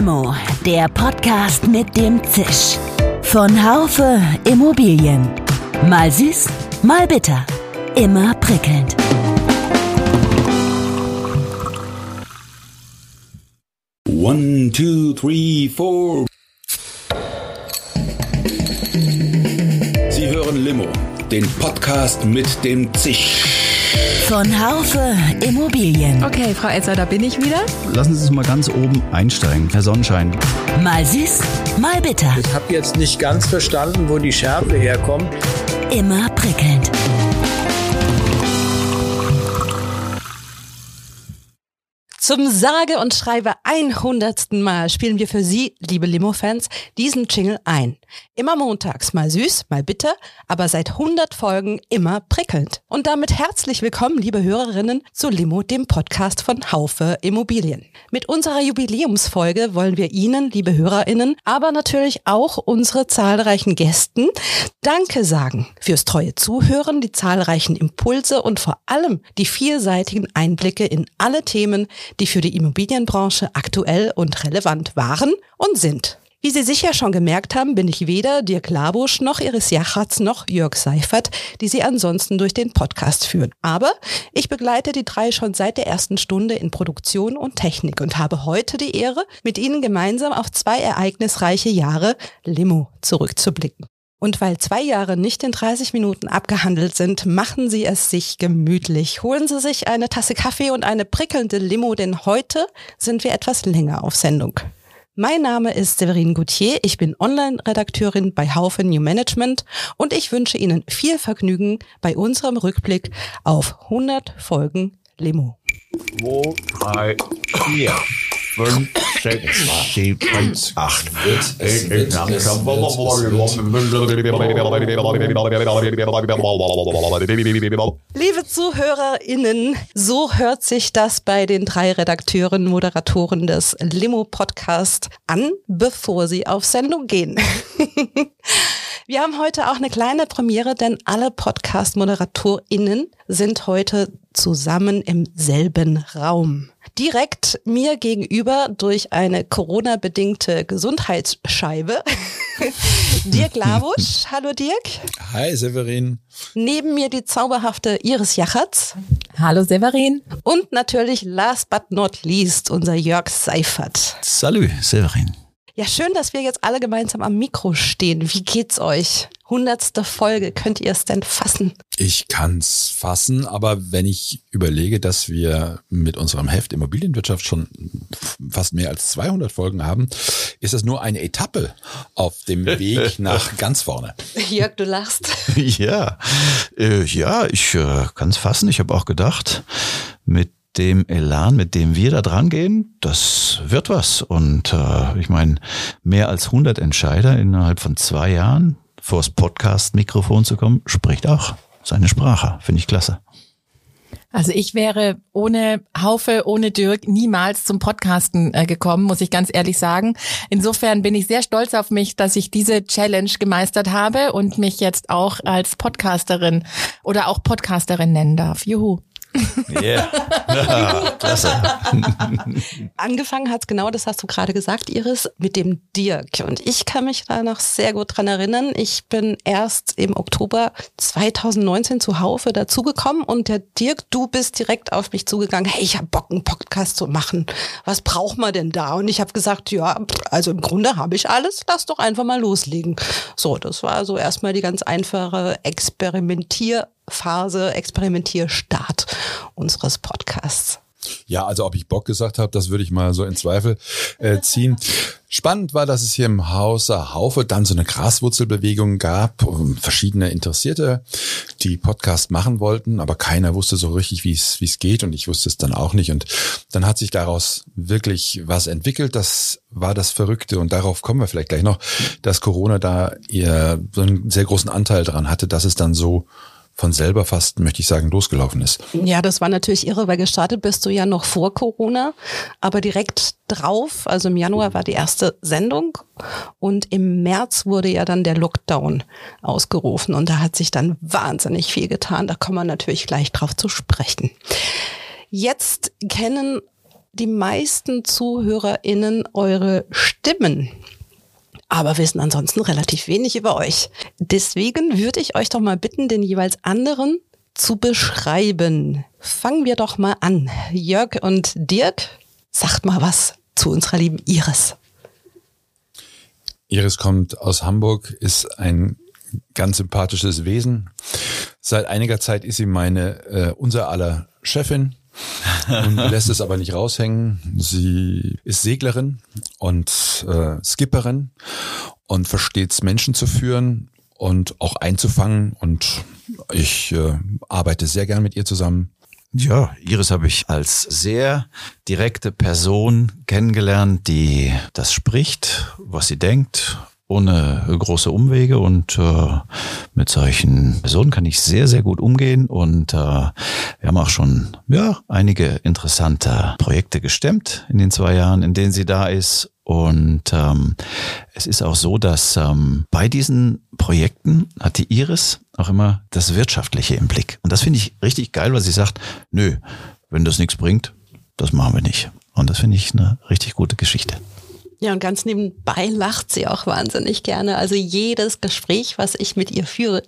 Limo, der Podcast mit dem Zisch. Von Haufe Immobilien. Mal süß, mal bitter. Immer prickelnd. One, two, three, four. Sie hören Limo, den Podcast mit dem Zisch. Von Haufe Immobilien. Okay, Frau Elzer, da bin ich wieder. Lassen Sie uns mal ganz oben einsteigen, Herr Sonnenschein. Mal süß, mal bitter. Ich habe jetzt nicht ganz verstanden, wo die Schärfe herkommt. Immer prickelnd. Zum sage und schreibe 100. Mal spielen wir für Sie, liebe Limo-Fans, diesen Jingle ein. Immer montags, mal süß, mal bitter, aber seit 100 Folgen immer prickelnd. Und damit herzlich willkommen, liebe Hörerinnen, zu Limo, dem Podcast von Haufe Immobilien. Mit unserer Jubiläumsfolge wollen wir Ihnen, liebe HörerInnen, aber natürlich auch unsere zahlreichen Gästen Danke sagen fürs treue Zuhören, die zahlreichen Impulse und vor allem die vielseitigen Einblicke in alle Themen, die für die Immobilienbranche aktuell und relevant waren und sind. Wie Sie sicher schon gemerkt haben, bin ich weder Dirk Labusch noch Iris Jachatz noch Jörg Seifert, die Sie ansonsten durch den Podcast führen. Aber ich begleite die drei schon seit der ersten Stunde in Produktion und Technik und habe heute die Ehre, mit Ihnen gemeinsam auf zwei ereignisreiche Jahre Limo zurückzublicken. Und weil zwei Jahre nicht in 30 Minuten abgehandelt sind, machen Sie es sich gemütlich. Holen Sie sich eine Tasse Kaffee und eine prickelnde Limo, denn heute sind wir etwas länger auf Sendung. Mein Name ist Severine Gauthier, ich bin Online-Redakteurin bei Haufe New Management und ich wünsche Ihnen viel Vergnügen bei unserem Rückblick auf 100 Folgen Limo. 2, 3, 4, 5, 6, 7, 8. Es wird, langsam. Liebe ZuhörerInnen, so hört sich das bei den drei Redakteuren, Moderatoren des Limo-Podcast an, bevor sie auf Sendung gehen. Wir haben heute auch eine kleine Premiere, denn alle Podcast-ModeratorInnen sind heute zusammen im selben Raum. Direkt mir gegenüber durch eine Corona-bedingte Gesundheitsscheibe. Dirk Labusch. Hallo Dirk. Hi Severin. Neben mir die zauberhafte Iris Jachatz. Hallo Severin. Und natürlich last but not least unser Jörg Seifert. Salü, Severin. Ja, schön, dass wir jetzt alle gemeinsam am Mikro stehen. Wie geht's euch? Hundertste Folge, könnt ihr es denn fassen? Ich kann's fassen, aber wenn ich überlege, dass wir mit unserem Heft Immobilienwirtschaft schon fast mehr als 200 Folgen haben, ist das nur eine Etappe auf dem Weg nach ganz vorne. Jörg, du lachst. Ja, äh, ja, ich äh, kann es fassen. Ich habe auch gedacht, mit dem Elan, mit dem wir da dran gehen, das wird was. Und äh, ich meine, mehr als 100 Entscheider innerhalb von zwei Jahren vors Podcast-Mikrofon zu kommen, spricht auch seine Sprache. Finde ich klasse. Also ich wäre ohne Haufe, ohne Dirk niemals zum Podcasten äh, gekommen, muss ich ganz ehrlich sagen. Insofern bin ich sehr stolz auf mich, dass ich diese Challenge gemeistert habe und mich jetzt auch als Podcasterin oder auch Podcasterin nennen darf. Juhu. Yeah. Klasse. Angefangen hat's genau, das hast du gerade gesagt, Iris, mit dem Dirk. Und ich kann mich da noch sehr gut dran erinnern. Ich bin erst im Oktober 2019 zu Haufe dazugekommen und der Dirk, du bist direkt auf mich zugegangen. Hey, ich habe Bock, einen Podcast zu machen. Was braucht man denn da? Und ich habe gesagt, ja, also im Grunde habe ich alles. Lass doch einfach mal loslegen. So, das war so erstmal die ganz einfache Experimentier- Phase, Experimentierstart unseres Podcasts. Ja, also ob ich Bock gesagt habe, das würde ich mal so in Zweifel äh, ziehen. Spannend war, dass es hier im Hause Haufe dann so eine Graswurzelbewegung gab, verschiedene Interessierte, die Podcast machen wollten, aber keiner wusste so richtig, wie es wie es geht und ich wusste es dann auch nicht. Und dann hat sich daraus wirklich was entwickelt. Das war das Verrückte und darauf kommen wir vielleicht gleich noch, dass Corona da ihr so einen sehr großen Anteil daran hatte, dass es dann so von selber fast, möchte ich sagen, losgelaufen ist. Ja, das war natürlich irre, weil gestartet bist du ja noch vor Corona, aber direkt drauf, also im Januar war die erste Sendung und im März wurde ja dann der Lockdown ausgerufen und da hat sich dann wahnsinnig viel getan. Da kommen wir natürlich gleich drauf zu sprechen. Jetzt kennen die meisten ZuhörerInnen eure Stimmen aber wissen ansonsten relativ wenig über euch. Deswegen würde ich euch doch mal bitten, den jeweils anderen zu beschreiben. Fangen wir doch mal an. Jörg und Dirk, sagt mal was zu unserer lieben Iris. Iris kommt aus Hamburg, ist ein ganz sympathisches Wesen. Seit einiger Zeit ist sie meine, äh, unser aller Chefin und lässt es aber nicht raushängen. Sie ist Seglerin und äh, Skipperin und versteht es, Menschen zu führen und auch einzufangen. Und ich äh, arbeite sehr gern mit ihr zusammen. Ja, Iris habe ich als sehr direkte Person kennengelernt, die das spricht, was sie denkt, ohne große Umwege und äh, mit solchen Personen kann ich sehr, sehr gut umgehen und äh, wir haben auch schon ja, einige interessante Projekte gestemmt in den zwei Jahren, in denen sie da ist und ähm, es ist auch so, dass ähm, bei diesen Projekten hat die Iris auch immer das Wirtschaftliche im Blick. Und das finde ich richtig geil, weil sie sagt, nö, wenn das nichts bringt, das machen wir nicht. Und das finde ich eine richtig gute Geschichte. Ja, und ganz nebenbei lacht sie auch wahnsinnig gerne. Also jedes Gespräch, was ich mit ihr führe,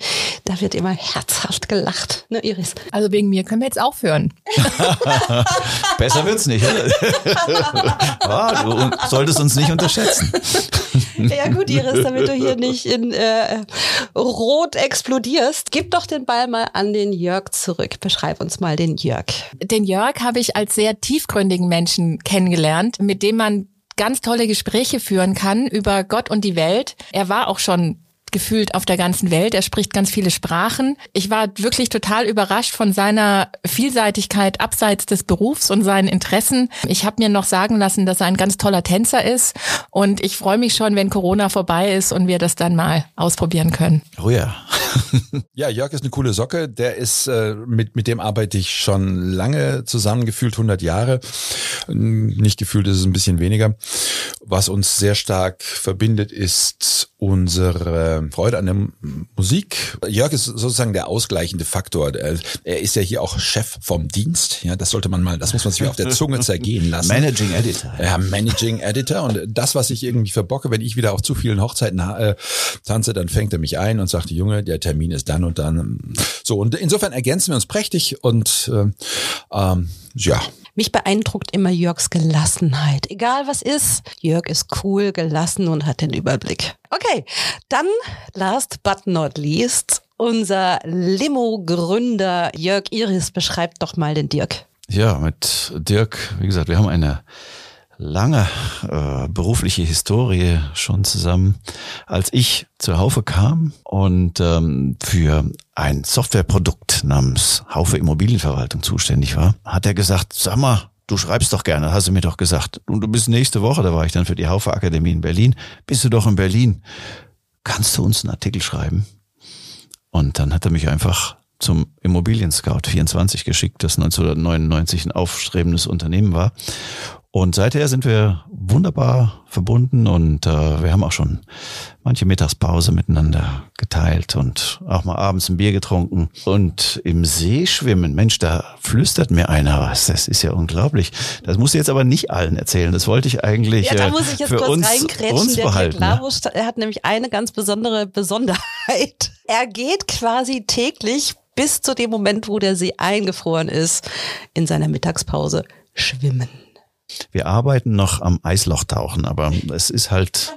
da wird immer herzhaft gelacht, ne, Iris? Also wegen mir können wir jetzt aufhören. Besser wird's nicht, oder? ah, du solltest uns nicht unterschätzen. Ja gut, Iris, damit du hier nicht in äh, Rot explodierst, gib doch den Ball mal an den Jörg zurück. Beschreib uns mal den Jörg. Den Jörg habe ich als sehr tiefgründigen Menschen kennengelernt, mit dem man ganz tolle Gespräche führen kann über Gott und die Welt. Er war auch schon gefühlt auf der ganzen Welt. Er spricht ganz viele Sprachen. Ich war wirklich total überrascht von seiner Vielseitigkeit abseits des Berufs und seinen Interessen. Ich habe mir noch sagen lassen, dass er ein ganz toller Tänzer ist und ich freue mich schon, wenn Corona vorbei ist und wir das dann mal ausprobieren können. Oh ja. ja, Jörg ist eine coole Socke. Der ist äh, mit mit dem arbeite ich schon lange zusammen, gefühlt 100 Jahre. Nicht gefühlt ist es ein bisschen weniger. Was uns sehr stark verbindet, ist unsere Freude an der Musik. Jörg ist sozusagen der ausgleichende Faktor. Er ist ja hier auch Chef vom Dienst. Ja, das sollte man mal, das muss man sich auf der Zunge zergehen lassen. Managing Editor. Ja, Managing Editor. Und das, was ich irgendwie verbocke, wenn ich wieder auf zu vielen Hochzeiten äh, tanze, dann fängt er mich ein und sagt, Junge, der Termin ist dann und dann. So, und insofern ergänzen wir uns prächtig und äh, ähm, ja, mich beeindruckt immer Jörgs Gelassenheit. Egal was ist, Jörg ist cool, gelassen und hat den Überblick. Okay, dann last but not least, unser Limo-Gründer Jörg Iris beschreibt doch mal den Dirk. Ja, mit Dirk, wie gesagt, wir haben eine lange äh, berufliche Historie schon zusammen. Als ich zur Haufe kam und ähm, für ein Softwareprodukt namens Haufe Immobilienverwaltung zuständig war, hat er gesagt, sag mal, du schreibst doch gerne, hast du mir doch gesagt. Und du bist nächste Woche, da war ich dann für die Haufe Akademie in Berlin, bist du doch in Berlin. Kannst du uns einen Artikel schreiben? Und dann hat er mich einfach zum Immobilien Scout 24 geschickt, das 1999 ein aufstrebendes Unternehmen war. Und seither sind wir wunderbar verbunden und äh, wir haben auch schon manche Mittagspause miteinander geteilt und auch mal abends ein Bier getrunken. Und im See schwimmen, Mensch, da flüstert mir einer was. Das ist ja unglaublich. Das musst du jetzt aber nicht allen erzählen. Das wollte ich eigentlich ja, da muss ich jetzt für kurz uns, uns Der behalten. Dirk Labusch, er hat nämlich eine ganz besondere Besonderheit. Er geht quasi täglich bis zu dem Moment, wo der See eingefroren ist, in seiner Mittagspause schwimmen. Wir arbeiten noch am Eislauchtauchen, aber es ist halt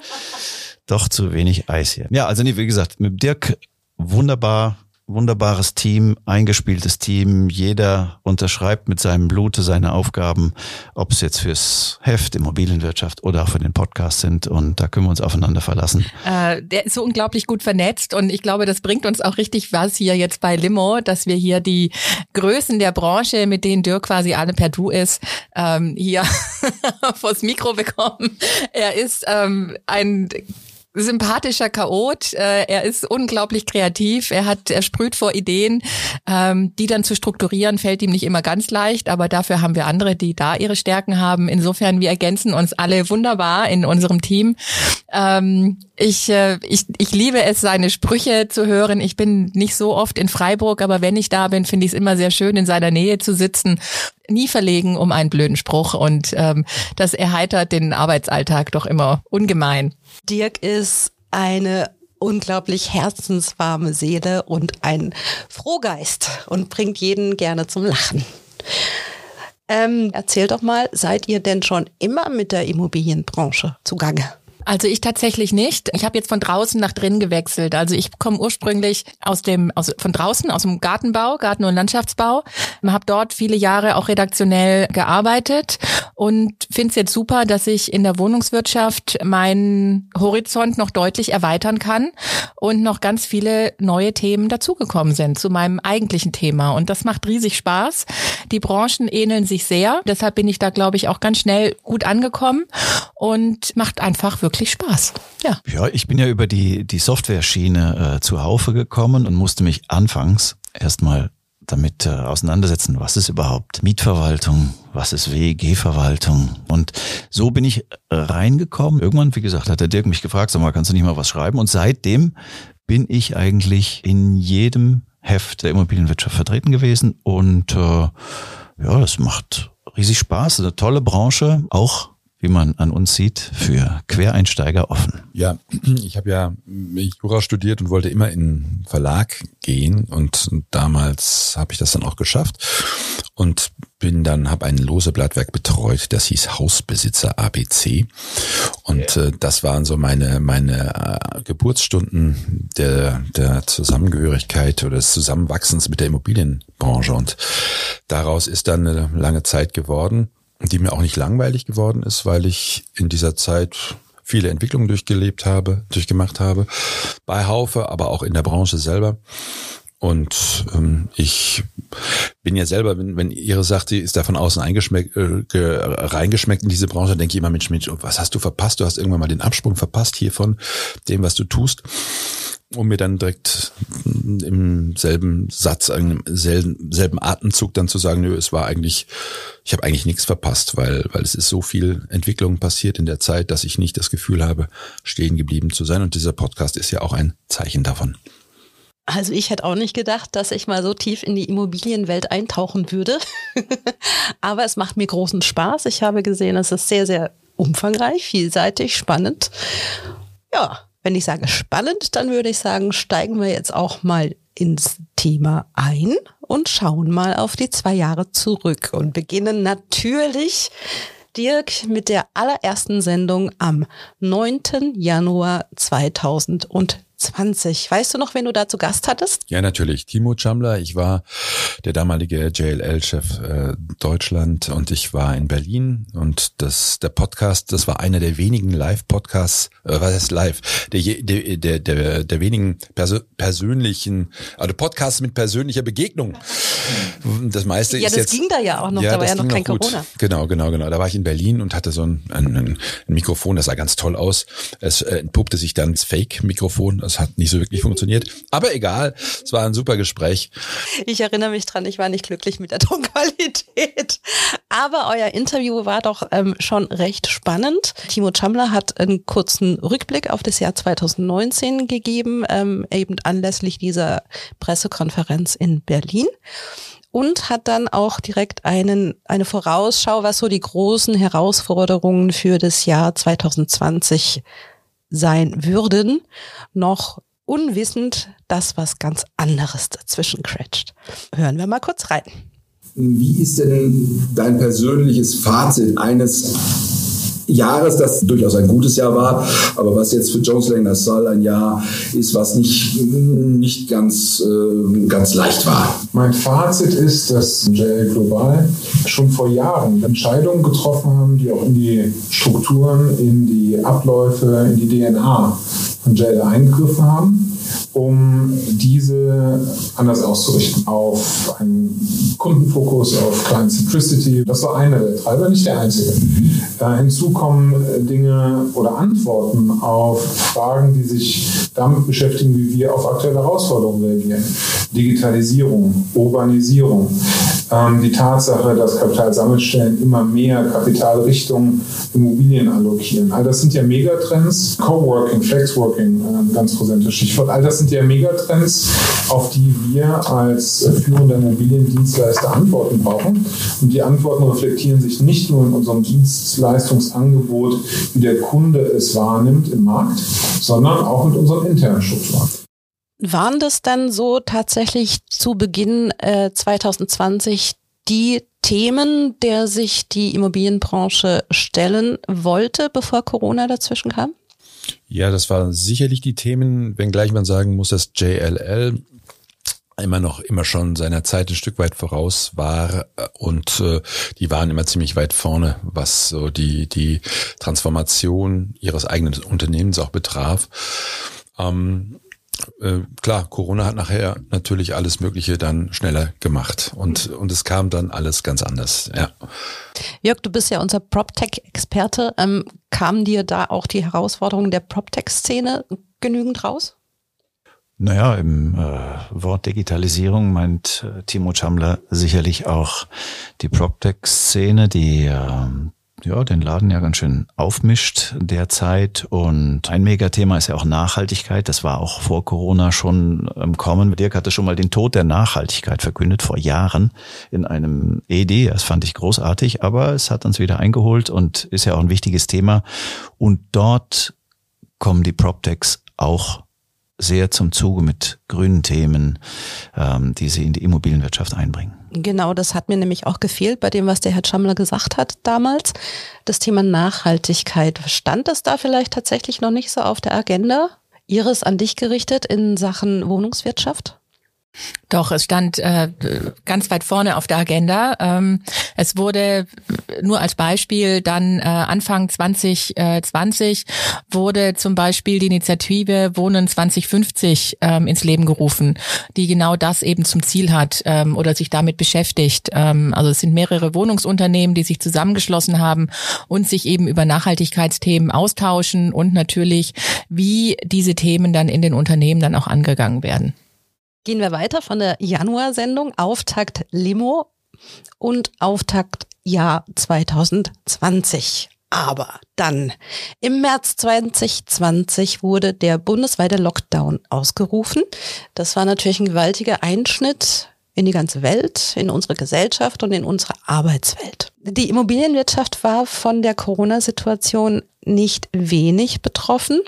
doch zu wenig Eis hier. Ja, also nee, wie gesagt, mit Dirk wunderbar, wunderbares Team, eingespieltes Team. Jeder unterschreibt mit seinem Blute seine Aufgaben, ob es jetzt fürs Heft, Immobilienwirtschaft oder auch für den Podcast sind. Und da können wir uns aufeinander verlassen. Äh, der ist so unglaublich gut vernetzt und ich glaube, das bringt uns auch richtig was hier jetzt bei Limo, dass wir hier die Größen der Branche, mit denen Dirk quasi alle per Du ist, ähm, hier vors Mikro bekommen. Er ist ähm, ein sympathischer Chaot. Äh, er ist unglaublich kreativ. Er hat, er sprüht vor Ideen, ähm, die dann zu strukturieren fällt ihm nicht immer ganz leicht, aber dafür haben wir andere, die da ihre Stärken haben. Insofern, wir ergänzen uns alle wunderbar in unserem Team. Ähm, ich, äh, ich, ich liebe es, seine Sprüche zu hören. Ich bin nicht so oft in Freiburg, aber wenn ich da bin, finde ich es immer sehr schön, in seiner Nähe zu sitzen. Nie verlegen um einen blöden Spruch und ähm, das erheitert den Arbeitsalltag doch immer ungemein. Dirk ist eine unglaublich herzenswarme Seele und ein Frohgeist und bringt jeden gerne zum Lachen. Ähm, erzähl doch mal, seid ihr denn schon immer mit der Immobilienbranche zugange? Also ich tatsächlich nicht. Ich habe jetzt von draußen nach drin gewechselt. Also ich komme ursprünglich aus dem aus von draußen aus dem Gartenbau, Garten- und Landschaftsbau. Habe dort viele Jahre auch redaktionell gearbeitet und finde es jetzt super, dass ich in der Wohnungswirtschaft meinen Horizont noch deutlich erweitern kann und noch ganz viele neue Themen dazugekommen sind zu meinem eigentlichen Thema. Und das macht riesig Spaß. Die Branchen ähneln sich sehr. Deshalb bin ich da, glaube ich, auch ganz schnell gut angekommen und macht einfach wirklich wirklich Spaß. Ja. Ja, ich bin ja über die, die Software-Schiene äh, zu Haufe gekommen und musste mich anfangs erstmal damit äh, auseinandersetzen, was ist überhaupt Mietverwaltung, was ist WEG-Verwaltung. Und so bin ich äh, reingekommen. Irgendwann, wie gesagt, hat der Dirk mich gefragt, sag mal, kannst du nicht mal was schreiben? Und seitdem bin ich eigentlich in jedem Heft der Immobilienwirtschaft vertreten gewesen. Und äh, ja, das macht riesig Spaß. Eine tolle Branche, auch wie man an uns sieht, für Quereinsteiger offen. Ja, ich habe ja Jura studiert und wollte immer in Verlag gehen und damals habe ich das dann auch geschafft und bin dann habe ein lose Blattwerk betreut, das hieß Hausbesitzer ABC und äh, das waren so meine meine äh, Geburtsstunden der der Zusammengehörigkeit oder des Zusammenwachsens mit der Immobilienbranche. Und daraus ist dann eine lange Zeit geworden die mir auch nicht langweilig geworden ist, weil ich in dieser Zeit viele Entwicklungen durchgelebt habe, durchgemacht habe, bei Haufe, aber auch in der Branche selber. Und ähm, ich bin ja selber, wenn, wenn ihre sagt, sie ist da von außen eingeschmeckt, äh, reingeschmeckt in diese Branche, denke ich immer, Mensch, Mensch, was hast du verpasst? Du hast irgendwann mal den Absprung verpasst hier von dem, was du tust um mir dann direkt im selben Satz, im selben, Atemzug dann zu sagen, nö, es war eigentlich, ich habe eigentlich nichts verpasst, weil, weil es ist so viel Entwicklung passiert in der Zeit, dass ich nicht das Gefühl habe, stehen geblieben zu sein. Und dieser Podcast ist ja auch ein Zeichen davon. Also ich hätte auch nicht gedacht, dass ich mal so tief in die Immobilienwelt eintauchen würde. Aber es macht mir großen Spaß. Ich habe gesehen, es ist sehr, sehr umfangreich, vielseitig, spannend. Ja, wenn ich sage spannend, dann würde ich sagen, steigen wir jetzt auch mal ins Thema ein und schauen mal auf die zwei Jahre zurück und beginnen natürlich Dirk mit der allerersten Sendung am 9. Januar 2000 20. Weißt du noch, wen du da zu Gast hattest? Ja, natürlich. Timo Chamler. Ich war der damalige JLL-Chef äh, Deutschland und ich war in Berlin und das, der Podcast, das war einer der wenigen Live-Podcasts, äh, was heißt live? Der, der, der, der, der wenigen perso persönlichen, also Podcasts mit persönlicher Begegnung. Das meiste ja, ist jetzt. Ja, das ging da ja auch noch, ja, da war ja noch kein noch Corona. Genau, genau, genau. Da war ich in Berlin und hatte so ein, ein, ein Mikrofon, das sah ganz toll aus. Es äh, entpuppte sich dann als Fake-Mikrofon das hat nicht so wirklich funktioniert. Aber egal, es war ein super Gespräch. Ich erinnere mich dran, ich war nicht glücklich mit der Tonqualität. Aber euer Interview war doch ähm, schon recht spannend. Timo Chamler hat einen kurzen Rückblick auf das Jahr 2019 gegeben, ähm, eben anlässlich dieser Pressekonferenz in Berlin und hat dann auch direkt einen, eine Vorausschau, was so die großen Herausforderungen für das Jahr 2020 sein würden, noch unwissend, dass was ganz anderes dazwischen cretscht. Hören wir mal kurz rein. Wie ist denn dein persönliches Fazit eines Jahres, das durchaus ein gutes Jahr war, aber was jetzt für Jones Lang LaSalle ein Jahr ist, was nicht, nicht ganz, äh, ganz leicht war. Mein Fazit ist, dass JL Global schon vor Jahren Entscheidungen getroffen haben, die auch in die Strukturen, in die Abläufe, in die DNA von JL eingegriffen haben um diese anders auszurichten auf einen Kundenfokus, auf Client Centricity. Das war einer der Treiber, nicht der einzige. Äh, hinzu kommen äh, Dinge oder Antworten auf Fragen, die sich damit beschäftigen, wie wir auf aktuelle Herausforderungen reagieren. Digitalisierung, Urbanisierung, ähm, die Tatsache, dass Kapitalsammelstellen immer mehr Kapital Richtung Immobilien allokieren. All das sind ja Megatrends. Coworking, Flexworking, äh, ganz präsentes Stichwort. All das sind ja Megatrends, auf die wir als führender Immobiliendienstleister Antworten brauchen. Und die Antworten reflektieren sich nicht nur in unserem Dienstleistungsangebot, wie der Kunde es wahrnimmt im Markt, sondern auch mit unseren internen Strukturen. Waren das denn so tatsächlich zu Beginn äh, 2020 die Themen, der sich die Immobilienbranche stellen wollte, bevor Corona dazwischen kam? Ja, das waren sicherlich die Themen, wenngleich man sagen muss, dass JLL immer noch immer schon seiner Zeit ein Stück weit voraus war und äh, die waren immer ziemlich weit vorne, was so die die Transformation ihres eigenen Unternehmens auch betraf. Ähm, äh, klar, Corona hat nachher natürlich alles Mögliche dann schneller gemacht und, und es kam dann alles ganz anders, ja. Jörg, du bist ja unser PropTech-Experte. Ähm, kamen dir da auch die Herausforderungen der PropTech-Szene genügend raus? Naja, im äh, Wort Digitalisierung meint äh, Timo Chamler sicherlich auch die PropTech-Szene, die äh, ja, den Laden ja ganz schön aufmischt derzeit. Und ein Megathema ist ja auch Nachhaltigkeit. Das war auch vor Corona schon im Kommen. Dirk hatte schon mal den Tod der Nachhaltigkeit verkündet vor Jahren in einem ED. Das fand ich großartig, aber es hat uns wieder eingeholt und ist ja auch ein wichtiges Thema. Und dort kommen die PropTechs auch sehr zum Zuge mit grünen Themen, ähm, die sie in die Immobilienwirtschaft einbringen. Genau, das hat mir nämlich auch gefehlt bei dem, was der Herr Schammler gesagt hat damals. Das Thema Nachhaltigkeit. Stand das da vielleicht tatsächlich noch nicht so auf der Agenda? Iris an dich gerichtet in Sachen Wohnungswirtschaft? Doch, es stand äh, ganz weit vorne auf der Agenda. Ähm, es wurde nur als Beispiel dann äh, Anfang 2020 wurde zum Beispiel die Initiative Wohnen 2050 ähm, ins Leben gerufen, die genau das eben zum Ziel hat ähm, oder sich damit beschäftigt. Ähm, also es sind mehrere Wohnungsunternehmen, die sich zusammengeschlossen haben und sich eben über Nachhaltigkeitsthemen austauschen und natürlich, wie diese Themen dann in den Unternehmen dann auch angegangen werden. Gehen wir weiter von der Januarsendung Auftakt Limo und Auftakt Jahr 2020. Aber dann, im März 2020 wurde der bundesweite Lockdown ausgerufen. Das war natürlich ein gewaltiger Einschnitt in die ganze Welt, in unsere Gesellschaft und in unsere Arbeitswelt. Die Immobilienwirtschaft war von der Corona-Situation nicht wenig betroffen.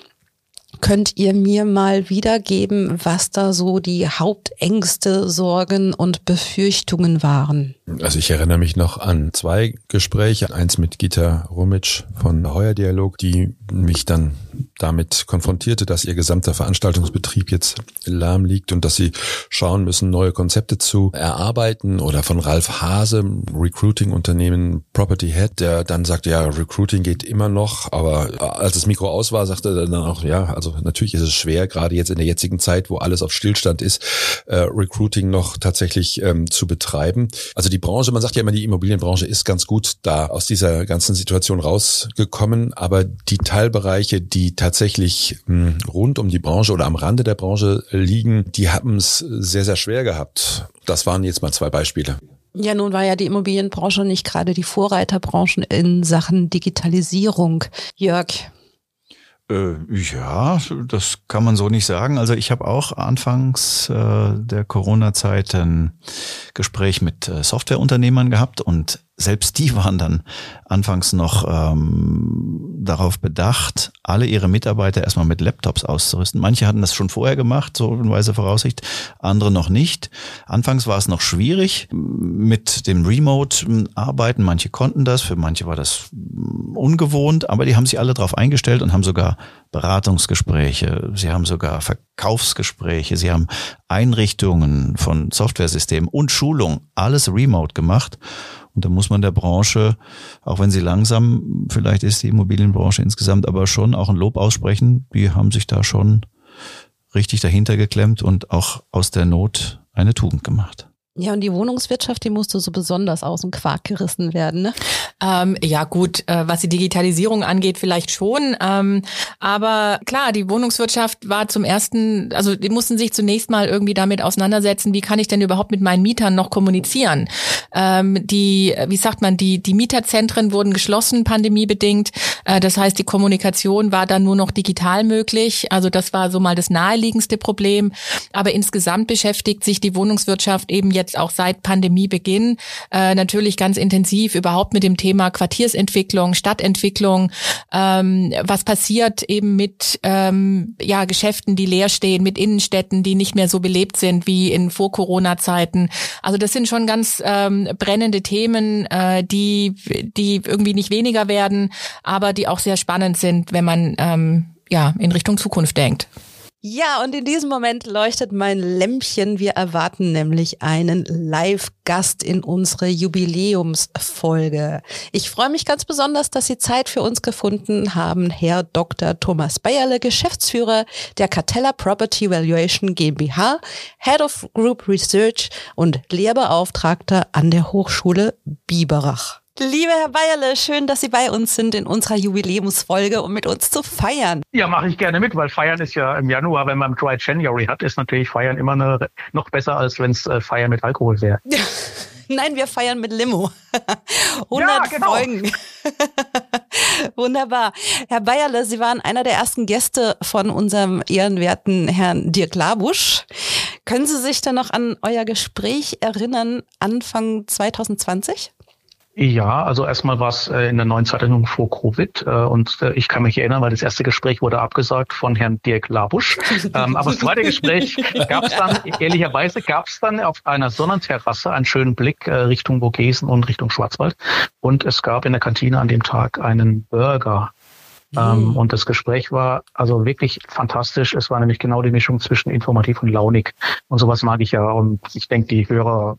Könnt ihr mir mal wiedergeben, was da so die Hauptängste, Sorgen und Befürchtungen waren? Also ich erinnere mich noch an zwei Gespräche, eins mit Gita Rumic von Heuer Dialog, die mich dann damit konfrontierte, dass ihr gesamter Veranstaltungsbetrieb jetzt lahm liegt und dass sie schauen müssen, neue Konzepte zu erarbeiten oder von Ralf Hase, Recruiting-Unternehmen Property Head, der dann sagte, ja, Recruiting geht immer noch, aber als das Mikro aus war, sagte er dann auch, ja, also natürlich ist es schwer, gerade jetzt in der jetzigen Zeit, wo alles auf Stillstand ist, äh, Recruiting noch tatsächlich ähm, zu betreiben. Also die Branche, man sagt ja immer, die Immobilienbranche ist ganz gut da aus dieser ganzen Situation rausgekommen, aber die Teilbereiche, die tatsächlich hm, rund um die Branche oder am Rande der Branche liegen, die haben es sehr, sehr schwer gehabt. Das waren jetzt mal zwei Beispiele. Ja, nun war ja die Immobilienbranche nicht gerade die Vorreiterbranche in Sachen Digitalisierung. Jörg, äh, ja, das kann man so nicht sagen. Also ich habe auch anfangs äh, der Corona-Zeit ein Gespräch mit äh, Softwareunternehmern gehabt und selbst die waren dann anfangs noch ähm, darauf bedacht, alle ihre Mitarbeiter erstmal mit Laptops auszurüsten. Manche hatten das schon vorher gemacht, so in weiser Voraussicht, andere noch nicht. Anfangs war es noch schwierig mit dem Remote-Arbeiten. Manche konnten das, für manche war das ungewohnt, aber die haben sich alle darauf eingestellt und haben sogar Beratungsgespräche, sie haben sogar Verkaufsgespräche, sie haben Einrichtungen von Softwaresystemen und Schulung, alles remote gemacht. Und da muss man der Branche, auch wenn sie langsam vielleicht ist, die Immobilienbranche insgesamt, aber schon auch ein Lob aussprechen. Die haben sich da schon richtig dahinter geklemmt und auch aus der Not eine Tugend gemacht. Ja, und die Wohnungswirtschaft, die musste so besonders aus dem Quark gerissen werden, ne? Ähm, ja gut, äh, was die Digitalisierung angeht, vielleicht schon. Ähm, aber klar, die Wohnungswirtschaft war zum ersten, also die mussten sich zunächst mal irgendwie damit auseinandersetzen, wie kann ich denn überhaupt mit meinen Mietern noch kommunizieren? Ähm, die, wie sagt man, die, die Mieterzentren wurden geschlossen, pandemiebedingt. Äh, das heißt, die Kommunikation war dann nur noch digital möglich. Also das war so mal das naheliegendste Problem. Aber insgesamt beschäftigt sich die Wohnungswirtschaft eben jetzt jetzt auch seit Pandemiebeginn äh, natürlich ganz intensiv überhaupt mit dem Thema Quartiersentwicklung, Stadtentwicklung, ähm, was passiert eben mit ähm, ja, Geschäften, die leer stehen, mit Innenstädten, die nicht mehr so belebt sind wie in Vor-Corona-Zeiten. Also das sind schon ganz ähm, brennende Themen, äh, die, die irgendwie nicht weniger werden, aber die auch sehr spannend sind, wenn man ähm, ja in Richtung Zukunft denkt. Ja, und in diesem Moment leuchtet mein Lämpchen. Wir erwarten nämlich einen Live-Gast in unsere Jubiläumsfolge. Ich freue mich ganz besonders, dass Sie Zeit für uns gefunden haben, Herr Dr. Thomas Bayerle, Geschäftsführer der Cartella Property Valuation GmbH, Head of Group Research und Lehrbeauftragter an der Hochschule Biberach. Lieber Herr Bayerle, schön, dass Sie bei uns sind in unserer Jubiläumsfolge, um mit uns zu feiern. Ja, mache ich gerne mit, weil Feiern ist ja im Januar, wenn man Dry January hat, ist natürlich Feiern immer eine, noch besser, als wenn es äh, Feiern mit Alkohol wäre. Nein, wir feiern mit Limo. 100 ja, genau. Folgen. Wunderbar. Herr Bayerle, Sie waren einer der ersten Gäste von unserem ehrenwerten Herrn Dirk Labusch. Können Sie sich dann noch an euer Gespräch erinnern, Anfang 2020? Ja, also erstmal war es äh, in der neuen Zeitung vor Covid äh, und äh, ich kann mich erinnern, weil das erste Gespräch wurde abgesagt von Herrn Dirk Labusch. ähm, aber das zweite Gespräch gab es dann, ehrlicherweise gab es dann auf einer Sonnenterrasse einen schönen Blick Richtung Vogesen und Richtung Schwarzwald und es gab in der Kantine an dem Tag einen Burger. Ähm, und das Gespräch war also wirklich fantastisch. Es war nämlich genau die Mischung zwischen informativ und launig. Und sowas mag ich ja. Und ich denke, die Hörer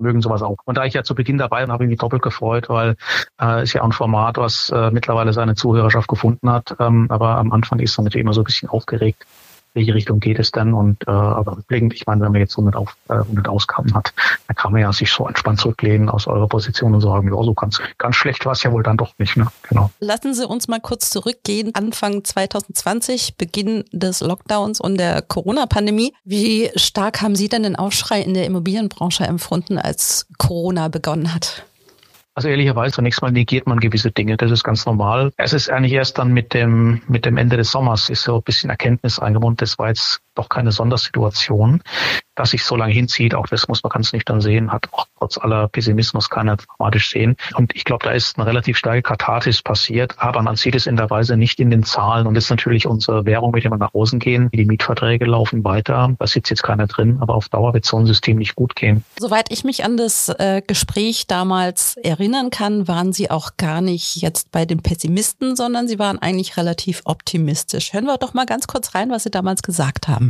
mögen sowas auch. Und da ich ja zu Beginn dabei war, habe ich mich doppelt gefreut, weil äh, ist ja auch ein Format, was äh, mittlerweile seine Zuhörerschaft gefunden hat. Ähm, aber am Anfang ist man natürlich immer so ein bisschen aufgeregt welche Richtung geht es denn? Und äh, aber rückblickend, ich meine, wenn man jetzt 100, auf, äh, 100 Ausgaben hat, dann kann man ja sich so entspannt zurücklehnen aus eurer Position und sagen, ja, so ganz, ganz schlecht war es ja wohl dann doch nicht. Ne? Genau. Lassen Sie uns mal kurz zurückgehen. Anfang 2020, Beginn des Lockdowns und der Corona-Pandemie. Wie stark haben Sie denn den Aufschrei in der Immobilienbranche empfunden, als Corona begonnen hat? Also ehrlicherweise zunächst mal negiert man gewisse Dinge. Das ist ganz normal. Es ist eigentlich erst dann mit dem, mit dem Ende des Sommers ist so ein bisschen Erkenntnis eingebunden. Das war jetzt doch keine Sondersituation dass sich so lange hinzieht, auch das muss man ganz nüchtern sehen, hat auch trotz aller Pessimismus keiner dramatisch sehen. Und ich glaube, da ist eine relativ starke Katharsis passiert, aber man sieht es in der Weise nicht in den Zahlen. Und das ist natürlich unsere Währung, mit der wir nach außen gehen. Die Mietverträge laufen weiter. Da sitzt jetzt keiner drin, aber auf Dauer wird so ein System nicht gut gehen. Soweit ich mich an das äh, Gespräch damals erinnern kann, waren Sie auch gar nicht jetzt bei den Pessimisten, sondern Sie waren eigentlich relativ optimistisch. Hören wir doch mal ganz kurz rein, was Sie damals gesagt haben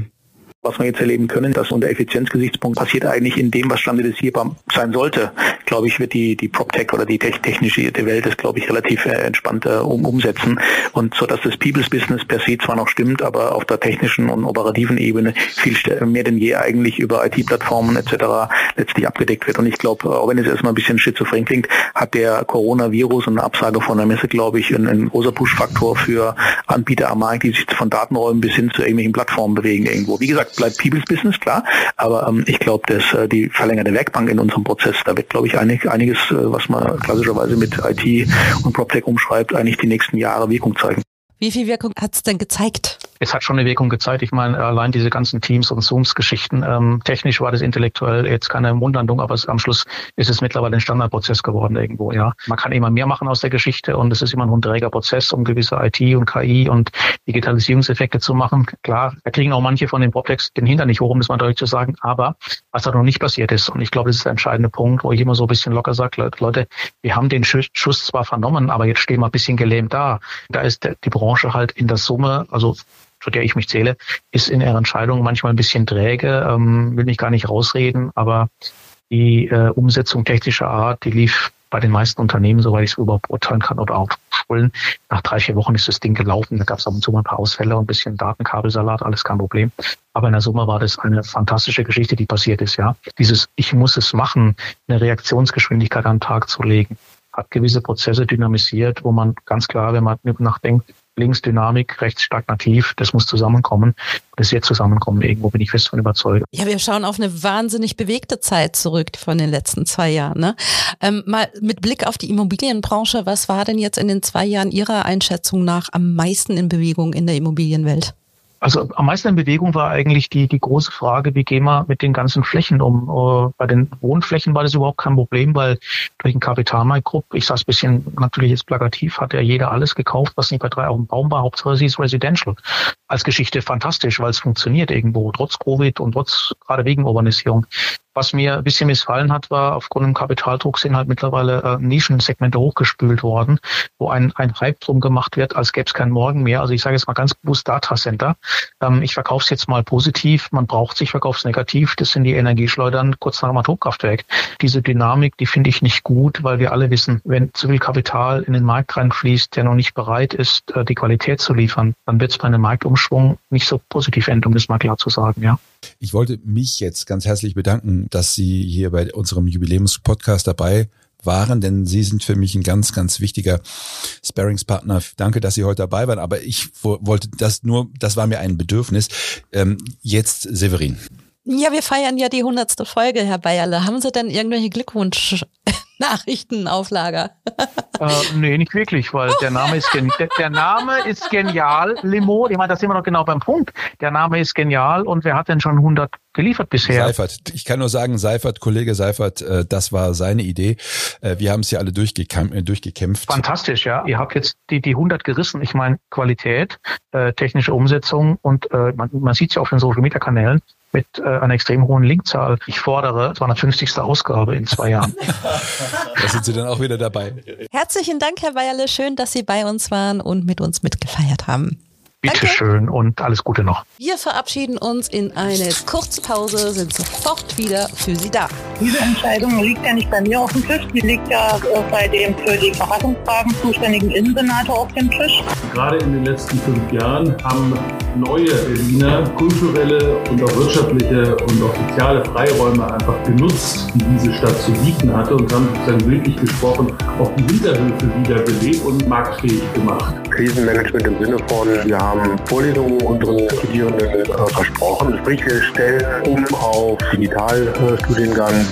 was wir jetzt erleben können, dass unter Effizienzgesichtspunkt passiert eigentlich in dem, was standardisierbar sein sollte. Glaube ich, wird die, die PropTech oder die technische Welt das, glaube ich, relativ äh, entspannt äh, um, umsetzen. Und so, dass das People's Business per se zwar noch stimmt, aber auf der technischen und operativen Ebene viel mehr denn je eigentlich über IT-Plattformen etc. letztlich abgedeckt wird. Und ich glaube, auch wenn es erstmal ein bisschen schizophren klingt, hat der Coronavirus und eine Absage von der Messe, glaube ich, ein, ein großer Push-Faktor für Anbieter am Markt, die sich von Datenräumen bis hin zu irgendwelchen Plattformen bewegen irgendwo. Wie gesagt, bleibt People's Business, klar. Aber ähm, ich glaube, dass äh, die verlängerte Werkbank in unserem Prozess, da wird, glaube ich, einig, einiges, äh, was man klassischerweise mit IT und PropTech umschreibt, eigentlich die nächsten Jahre Wirkung zeigen. Wie viel Wirkung hat es denn gezeigt? Es hat schon eine Wirkung gezeigt. Ich meine, allein diese ganzen Teams und Zooms-Geschichten. Ähm, technisch war das intellektuell jetzt keine Mundlandung, aber es, am Schluss ist es mittlerweile ein Standardprozess geworden irgendwo. Ja, man kann immer mehr machen aus der Geschichte und es ist immer ein träger Prozess, um gewisse IT und KI und Digitalisierungseffekte zu machen. Klar, da kriegen auch manche von den Proplex den Hintern nicht hoch, um das mal deutlich zu sagen. Aber was da noch nicht passiert ist, und ich glaube, das ist der entscheidende Punkt, wo ich immer so ein bisschen locker sage, Leute, wir haben den Schuss zwar vernommen, aber jetzt stehen wir ein bisschen gelähmt da. Da ist die Branche Branche halt in der Summe, also zu der ich mich zähle, ist in ihrer Entscheidung manchmal ein bisschen träge, ähm, will mich gar nicht rausreden, aber die äh, Umsetzung technischer Art, die lief bei den meisten Unternehmen, soweit ich es überhaupt beurteilen kann, oder auch ausrollen. Nach drei, vier Wochen ist das Ding gelaufen. Da gab es ab und zu mal ein paar Ausfälle und ein bisschen Datenkabelsalat, alles kein Problem. Aber in der Summe war das eine fantastische Geschichte, die passiert ist, ja. Dieses, ich muss es machen, eine Reaktionsgeschwindigkeit an den Tag zu legen, hat gewisse Prozesse dynamisiert, wo man ganz klar, wenn man nachdenkt, links Dynamik, rechts stagnativ, das muss zusammenkommen. Das wird zusammenkommen, irgendwo bin ich fest von überzeugt. Ja, wir schauen auf eine wahnsinnig bewegte Zeit zurück von den letzten zwei Jahren. Ne? Ähm, mal mit Blick auf die Immobilienbranche, was war denn jetzt in den zwei Jahren Ihrer Einschätzung nach am meisten in Bewegung in der Immobilienwelt? Also am meisten in Bewegung war eigentlich die, die große Frage, wie gehen wir mit den ganzen Flächen um? Uh, bei den Wohnflächen war das überhaupt kein Problem, weil durch den Kapitalmarktgrupp, ich sage es bisschen natürlich jetzt plakativ, hat ja jeder alles gekauft, was nicht bei drei auf dem Baum war, Hauptsache sie ist Residential. Als Geschichte fantastisch, weil es funktioniert irgendwo, trotz Covid und trotz gerade wegen Urbanisierung. Was mir ein bisschen missfallen hat, war, aufgrund des Kapitaldrucks sind halt mittlerweile äh, Nischensegmente hochgespült worden, wo ein, ein Hype drum gemacht wird, als gäbe es keinen Morgen mehr. Also ich sage jetzt mal ganz bewusst Data Center. Ähm, ich verkaufe es jetzt mal positiv, man braucht sich, verkaufe es negativ. Das sind die Energieschleudern kurz nach dem Atomkraftwerk. Diese Dynamik, die finde ich nicht gut, weil wir alle wissen, wenn zu viel Kapital in den Markt reinfließt, der noch nicht bereit ist, äh, die Qualität zu liefern, dann wird es bei einem Marktumschwung nicht so positiv enden, um das mal klar zu sagen, ja. Ich wollte mich jetzt ganz herzlich bedanken, dass Sie hier bei unserem Jubiläumspodcast dabei waren, denn Sie sind für mich ein ganz, ganz wichtiger Sparringspartner. Danke, dass Sie heute dabei waren, aber ich wollte das nur, das war mir ein Bedürfnis. Ähm, jetzt Severin. Ja, wir feiern ja die hundertste Folge, Herr Bayerle. Haben Sie denn irgendwelche Glückwunsch-Nachrichten auf Lager? äh, nee, nicht wirklich, weil der Name ist der, der, Name ist genial, Limo. Ich meine, da sind wir noch genau beim Punkt. Der Name ist genial und wer hat denn schon 100 geliefert bisher? Seifert. Ich kann nur sagen, Seifert, Kollege Seifert, äh, das war seine Idee. Äh, wir haben es ja alle durchgekämpft, äh, durchgekämpft. Fantastisch, ja. Ihr habt jetzt die, die 100 gerissen. Ich meine, Qualität, äh, technische Umsetzung und äh, man, man sieht es ja auf den Social Media Kanälen mit äh, einer extrem hohen Linkzahl. Ich fordere 250. Ausgabe in zwei Jahren. da sind Sie dann auch wieder dabei. Herzlichen Dank, Herr Weierle. Schön, dass Sie bei uns waren und mit uns mitgefeiert haben. Bitte schön und alles Gute noch. Wir verabschieden uns in eine kurze Pause, sind sofort wieder für Sie da. Diese Entscheidung liegt ja nicht bei mir auf dem Tisch, die liegt ja äh, bei dem für die Verfassungsfragen zuständigen Innensenator auf dem Tisch. Gerade in den letzten fünf Jahren haben neue Berliner kulturelle und auch wirtschaftliche und auch soziale Freiräume einfach genutzt, die diese Stadt zu bieten hatte und haben sozusagen wirklich gesprochen, auch die Hinterhöfe wieder belebt und marktfähig gemacht. Krisenmanagement im Sinne von, wir haben Vorlesungen unseren Studierenden versprochen. Sprich, wir stellen um auf Digitalstudiengang.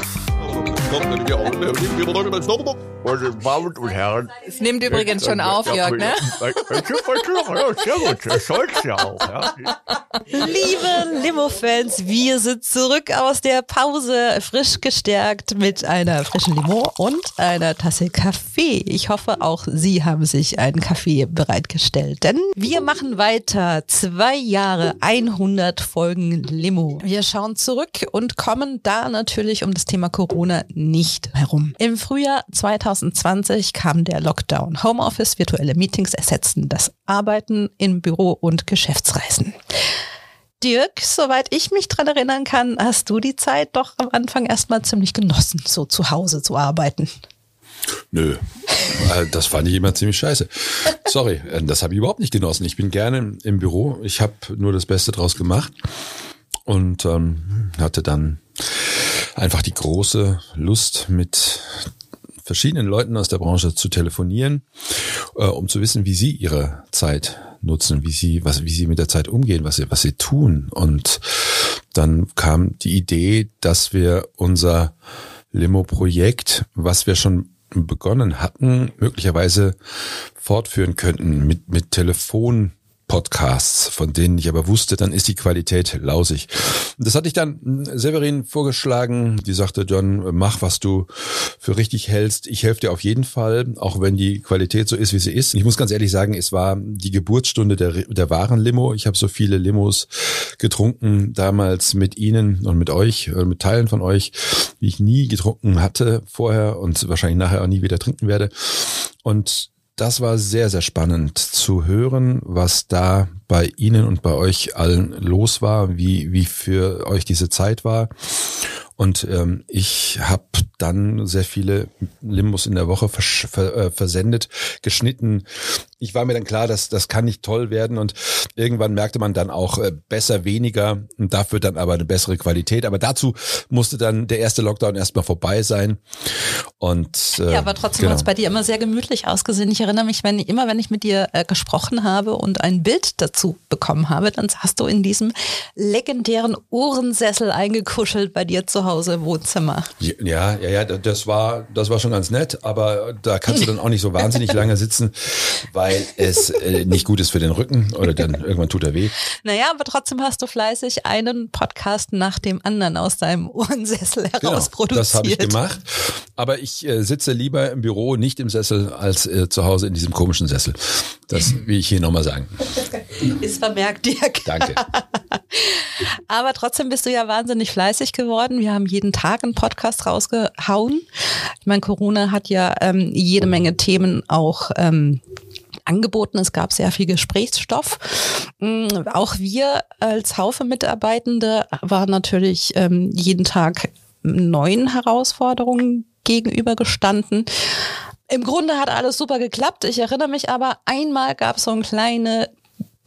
Meine Damen und Herren. Es nimmt übrigens schon auf, Jörg, ne? Das soll's ja auch. Ja. Liebe Limo-Fans, wir sind zurück aus der Pause, frisch gestärkt mit einer frischen Limo und einer Tasse Kaffee. Ich hoffe, auch Sie haben sich einen Kaffee bereitgestellt, denn wir machen weiter. Zwei Jahre, 100 Folgen Limo. Wir schauen zurück und kommen da natürlich um das Thema Corona nicht herum. Im Frühjahr 2020 kam der Lockdown. Homeoffice, virtuelle Meetings ersetzten das Arbeiten im Büro und Geschäftsreisen. Dirk, soweit ich mich dran erinnern kann, hast du die Zeit doch am Anfang erstmal ziemlich genossen, so zu Hause zu arbeiten. Nö, äh, das fand ich immer ziemlich scheiße. Sorry, äh, das habe ich überhaupt nicht genossen. Ich bin gerne im Büro. Ich habe nur das Beste draus gemacht und ähm, hatte dann einfach die große Lust, mit verschiedenen Leuten aus der Branche zu telefonieren, äh, um zu wissen, wie sie ihre Zeit nutzen, wie sie, was, wie sie mit der Zeit umgehen, was sie, was sie tun. Und dann kam die Idee, dass wir unser Limo-Projekt, was wir schon begonnen hatten, möglicherweise fortführen könnten mit, mit Telefon Podcasts, von denen ich aber wusste, dann ist die Qualität lausig. Das hatte ich dann Severin vorgeschlagen. Die sagte, John, mach, was du für richtig hältst. Ich helfe dir auf jeden Fall, auch wenn die Qualität so ist, wie sie ist. Ich muss ganz ehrlich sagen, es war die Geburtsstunde der, der wahren Limo. Ich habe so viele Limos getrunken damals mit Ihnen und mit euch, äh, mit Teilen von euch, wie ich nie getrunken hatte vorher und wahrscheinlich nachher auch nie wieder trinken werde. Und das war sehr, sehr spannend zu hören, was da bei Ihnen und bei euch allen los war, wie, wie für euch diese Zeit war. Und ähm, ich habe dann sehr viele Limbus in der Woche vers ver äh, versendet, geschnitten. Ich war mir dann klar, dass das kann nicht toll werden und irgendwann merkte man dann auch äh, besser weniger und dafür dann aber eine bessere Qualität. Aber dazu musste dann der erste Lockdown erstmal vorbei sein. Und äh, Ja, aber trotzdem genau. hat es bei dir immer sehr gemütlich ausgesehen. Ich erinnere mich, wenn immer wenn ich mit dir äh, gesprochen habe und ein Bild dazu bekommen habe, dann hast du in diesem legendären Ohrensessel eingekuschelt bei dir zu Hause im Wohnzimmer. Ja, ja, ja, das war, das war schon ganz nett, aber da kannst du dann auch nicht so wahnsinnig lange sitzen, weil es äh, nicht gut ist für den Rücken oder dann irgendwann tut er weh. Naja, aber trotzdem hast du fleißig einen Podcast nach dem anderen aus deinem Ohrensessel heraus produziert. Genau, das habe ich gemacht. Aber ich äh, sitze lieber im Büro, nicht im Sessel, als äh, zu Hause in diesem komischen Sessel. Das will ich hier nochmal sagen. Ist vermerkt, Dirk. Danke. Aber trotzdem bist du ja wahnsinnig fleißig geworden. Wir haben jeden Tag einen Podcast rausgehauen. Ich meine, Corona hat ja ähm, jede Menge Themen auch ähm, angeboten. Es gab sehr viel Gesprächsstoff. Mm, Auch wir als Haufe Mitarbeitende waren natürlich ähm, jeden Tag neuen Herausforderungen gegenübergestanden. Im Grunde hat alles super geklappt. Ich erinnere mich aber, einmal gab es so eine kleine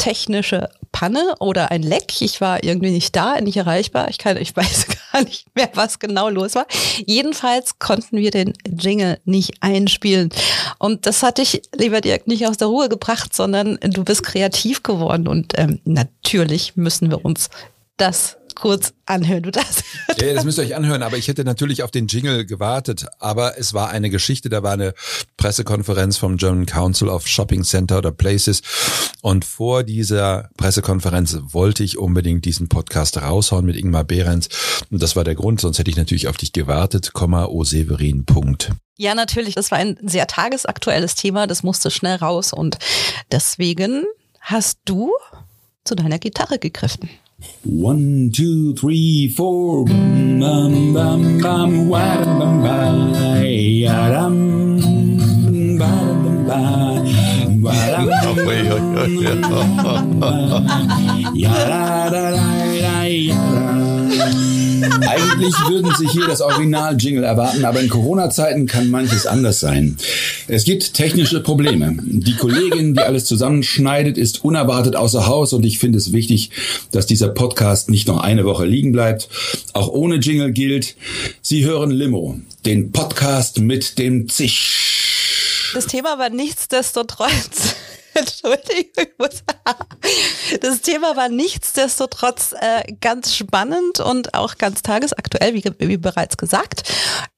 technische Panne oder ein Leck. Ich war irgendwie nicht da, nicht erreichbar. Ich, kann, ich weiß gar nicht mehr, was genau los war. Jedenfalls konnten wir den Jingle nicht einspielen. Und das hat dich, lieber Dirk, nicht aus der Ruhe gebracht, sondern du bist kreativ geworden. Und ähm, natürlich müssen wir uns das kurz anhören. Du das? Ja, das müsst ihr euch anhören, aber ich hätte natürlich auf den Jingle gewartet. Aber es war eine Geschichte, da war eine Pressekonferenz vom German Council of Shopping Center oder Places. Und vor dieser Pressekonferenz wollte ich unbedingt diesen Podcast raushauen mit Ingmar Behrens. Und das war der Grund, sonst hätte ich natürlich auf dich gewartet, Komma, O Severin, Punkt. Ja, natürlich. Das war ein sehr tagesaktuelles Thema. Das musste schnell raus. Und deswegen hast du zu deiner Gitarre gegriffen. One, two, three, four. Bum, bum, bum, bum, wa, bum, ba, ya, dum, ba, bum, ba, wa, dum, ya, da, Eigentlich würden Sie hier das Original-Jingle erwarten, aber in Corona-Zeiten kann manches anders sein. Es gibt technische Probleme. Die Kollegin, die alles zusammenschneidet, ist unerwartet außer Haus und ich finde es wichtig, dass dieser Podcast nicht noch eine Woche liegen bleibt. Auch ohne Jingle gilt, Sie hören Limo, den Podcast mit dem Zisch. Das Thema war nichtsdestotrotz. Entschuldigung, das Thema war nichtsdestotrotz äh, ganz spannend und auch ganz tagesaktuell, wie, wie bereits gesagt.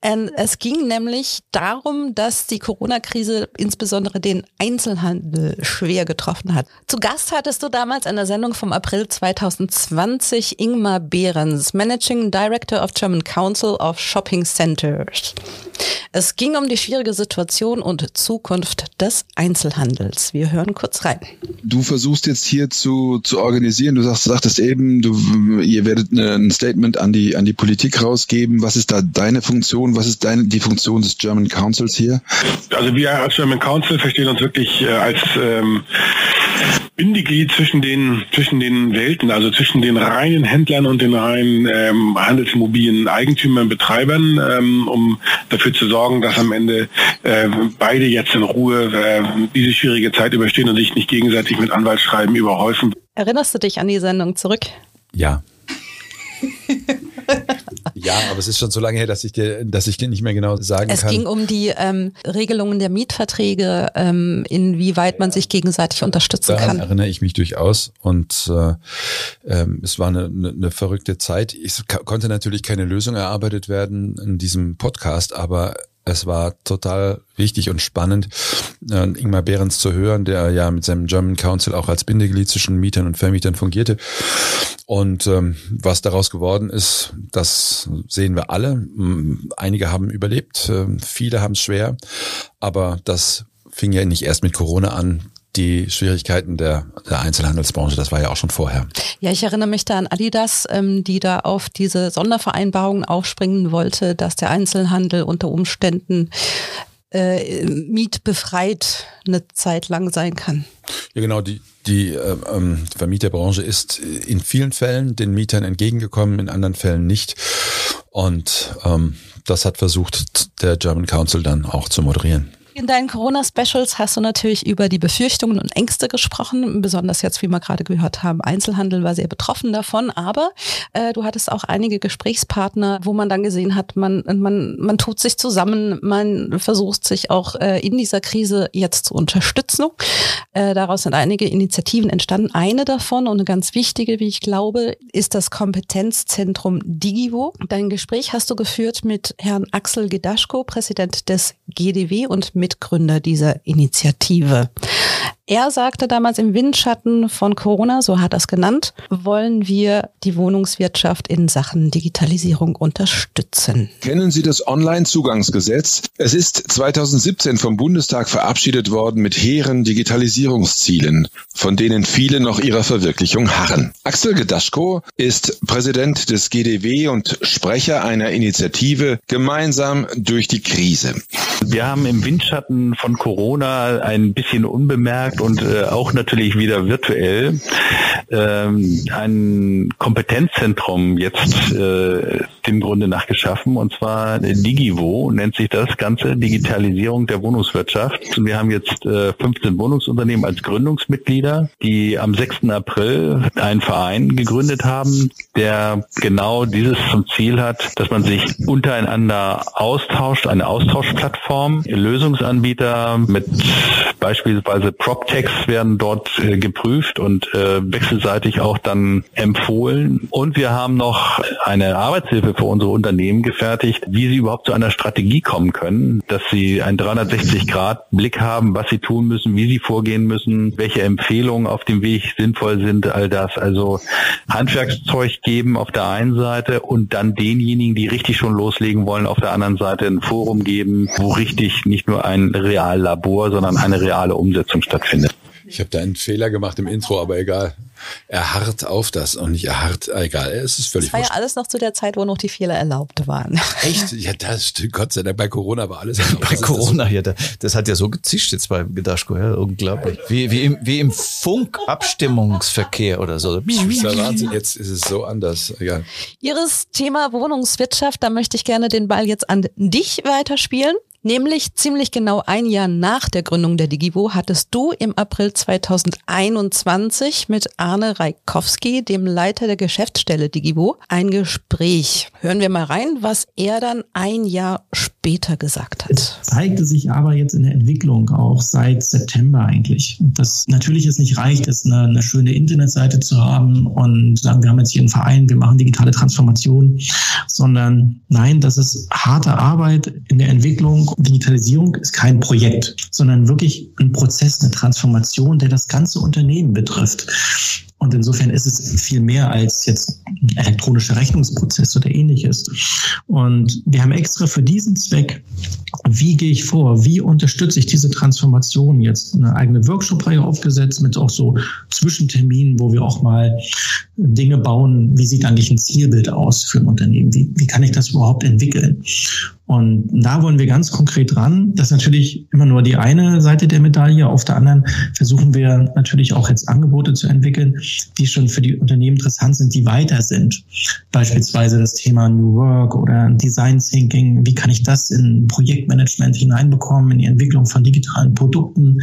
Ähm, es ging nämlich darum, dass die Corona-Krise insbesondere den Einzelhandel schwer getroffen hat. Zu Gast hattest du damals in der Sendung vom April 2020 Ingmar Behrens, Managing Director of German Council of Shopping Centers. Es ging um die schwierige Situation und Zukunft des Einzelhandels. Wir hören kurz rein. Du versuchst jetzt hier zu, zu organisieren. Du sagst, sagtest eben, du, ihr werdet eine, ein Statement an die, an die Politik rausgeben. Was ist da deine Funktion? Was ist deine, die Funktion des German Councils hier? Also wir als German Council verstehen uns wirklich äh, als ähm, Bindeglied zwischen den zwischen den Welten, also zwischen den reinen Händlern und den reinen ähm, handelsmobilen Eigentümern, Betreibern, ähm, um dafür zu sorgen, dass am Ende äh, beide jetzt in Ruhe äh, diese schwierige Zeit überstehen und sich nicht gegenseitig mit Anwaltsschreiben überhäufen. Erinnerst du dich an die Sendung zurück? Ja. ja, aber es ist schon so lange her, dass ich dir, dass ich dir nicht mehr genau sagen Es kann. ging um die ähm, Regelungen der Mietverträge, ähm, inwieweit man sich gegenseitig unterstützen Daran kann. erinnere ich mich durchaus. Und äh, ähm, es war eine, eine, eine verrückte Zeit. Es konnte natürlich keine Lösung erarbeitet werden in diesem Podcast, aber es war total wichtig und spannend, äh, Ingmar Behrens zu hören, der ja mit seinem German Council auch als Bindeglied zwischen Mietern und Vermietern fungierte. Und ähm, was daraus geworden ist, das sehen wir alle. Einige haben überlebt, äh, viele haben es schwer, aber das fing ja nicht erst mit Corona an. Die Schwierigkeiten der, der Einzelhandelsbranche, das war ja auch schon vorher. Ja, ich erinnere mich da an Adidas, ähm, die da auf diese Sondervereinbarung aufspringen wollte, dass der Einzelhandel unter Umständen äh, mietbefreit eine Zeit lang sein kann. Ja, genau, die, die äh, ähm, Vermieterbranche ist in vielen Fällen den Mietern entgegengekommen, in anderen Fällen nicht. Und ähm, das hat versucht, der German Council dann auch zu moderieren. In deinen Corona-Specials hast du natürlich über die Befürchtungen und Ängste gesprochen, besonders jetzt, wie wir gerade gehört haben, Einzelhandel war sehr betroffen davon, aber äh, du hattest auch einige Gesprächspartner, wo man dann gesehen hat, man, man, man tut sich zusammen, man versucht sich auch äh, in dieser Krise jetzt zu unterstützen. Äh, daraus sind einige Initiativen entstanden. Eine davon und eine ganz wichtige, wie ich glaube, ist das Kompetenzzentrum Digivo. Dein Gespräch hast du geführt mit Herrn Axel Gedaschko, Präsident des GDW und Mitgründer dieser Initiative. Er sagte damals im Windschatten von Corona, so hat er es genannt, wollen wir die Wohnungswirtschaft in Sachen Digitalisierung unterstützen. Kennen Sie das Online-Zugangsgesetz? Es ist 2017 vom Bundestag verabschiedet worden mit hehren Digitalisierungszielen, von denen viele noch ihrer Verwirklichung harren. Axel Gedaschko ist Präsident des GDW und Sprecher einer Initiative Gemeinsam durch die Krise. Wir haben im Windschatten von Corona ein bisschen unbemerkt und äh, auch natürlich wieder virtuell ähm, ein Kompetenzzentrum jetzt äh, dem Grunde nach geschaffen und zwar Digivo nennt sich das Ganze Digitalisierung der Wohnungswirtschaft. Wir haben jetzt äh, 15 Wohnungsunternehmen als Gründungsmitglieder, die am 6. April einen Verein gegründet haben, der genau dieses zum Ziel hat, dass man sich untereinander austauscht, eine Austauschplattform, Lösungsanbieter mit beispielsweise PropTechs werden dort äh, geprüft und äh, wechselseitig auch dann empfohlen. Und wir haben noch eine Arbeitshilfe für unsere Unternehmen gefertigt, wie sie überhaupt zu einer Strategie kommen können, dass sie einen 360-Grad-Blick haben, was sie tun müssen, wie sie vorgehen müssen, welche Empfehlungen auf dem Weg sinnvoll sind, all das. Also Handwerkszeug geben auf der einen Seite und dann denjenigen, die richtig schon loslegen wollen, auf der anderen Seite ein Forum geben, wo richtig nicht nur ein Reallabor, sondern eine reale Umsetzung stattfindet. Ich habe da einen Fehler gemacht im Intro, aber egal. Er harrt auf das und nicht er harrt, egal, es ist völlig Das war ja alles noch zu der Zeit, wo noch die Fehler erlaubt waren. Echt? Ja, das stimmt. Gott sei Dank, bei Corona war alles erlaubt. Bei Corona hier, das, hat ja so gezischt jetzt bei Gedaschko, ja, unglaublich. Wie, wie im, wie im Funkabstimmungsverkehr oder so. Das ist ja Wahnsinn, jetzt ist es so anders. Egal. Ihres Thema Wohnungswirtschaft, da möchte ich gerne den Ball jetzt an dich weiterspielen. Nämlich ziemlich genau ein Jahr nach der Gründung der Digivo hattest du im April 2021 mit Arne Reikowski, dem Leiter der Geschäftsstelle Digivo, ein Gespräch. Hören wir mal rein, was er dann ein Jahr später gesagt hat. Es zeigte sich aber jetzt in der Entwicklung auch seit September eigentlich, dass natürlich es nicht reicht, ist eine, eine schöne Internetseite zu haben und sagen, wir haben jetzt hier einen Verein, wir machen digitale Transformation, sondern nein, das ist harte Arbeit in der Entwicklung Digitalisierung ist kein Projekt, sondern wirklich ein Prozess, eine Transformation, der das ganze Unternehmen betrifft. Und insofern ist es viel mehr als jetzt elektronischer Rechnungsprozess oder ähnliches. Und wir haben extra für diesen Zweck, wie gehe ich vor, wie unterstütze ich diese Transformation jetzt eine eigene Workshop-Reihe aufgesetzt mit auch so Zwischenterminen, wo wir auch mal Dinge bauen, wie sieht eigentlich ein Zielbild aus für ein Unternehmen, wie, wie kann ich das überhaupt entwickeln. Und da wollen wir ganz konkret ran. Das ist natürlich immer nur die eine Seite der Medaille. Auf der anderen versuchen wir natürlich auch jetzt Angebote zu entwickeln, die schon für die Unternehmen interessant sind, die weiter sind. Beispielsweise das Thema New Work oder Design Thinking. Wie kann ich das in Projektmanagement hineinbekommen, in die Entwicklung von digitalen Produkten?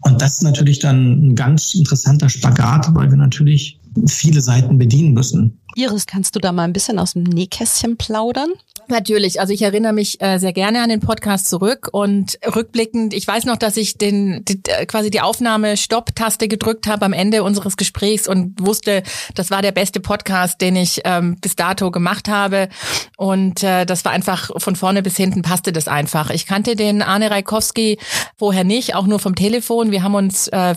Und das ist natürlich dann ein ganz interessanter Spagat, weil wir natürlich viele Seiten bedienen müssen. Iris, kannst du da mal ein bisschen aus dem Nähkästchen plaudern? Natürlich, also ich erinnere mich äh, sehr gerne an den Podcast zurück und rückblickend, ich weiß noch, dass ich den die, äh, quasi die Aufnahme Stopp-Taste gedrückt habe am Ende unseres Gesprächs und wusste, das war der beste Podcast, den ich ähm, bis dato gemacht habe und äh, das war einfach von vorne bis hinten passte das einfach. Ich kannte den Arne Reikowski vorher nicht, auch nur vom Telefon. Wir haben uns äh,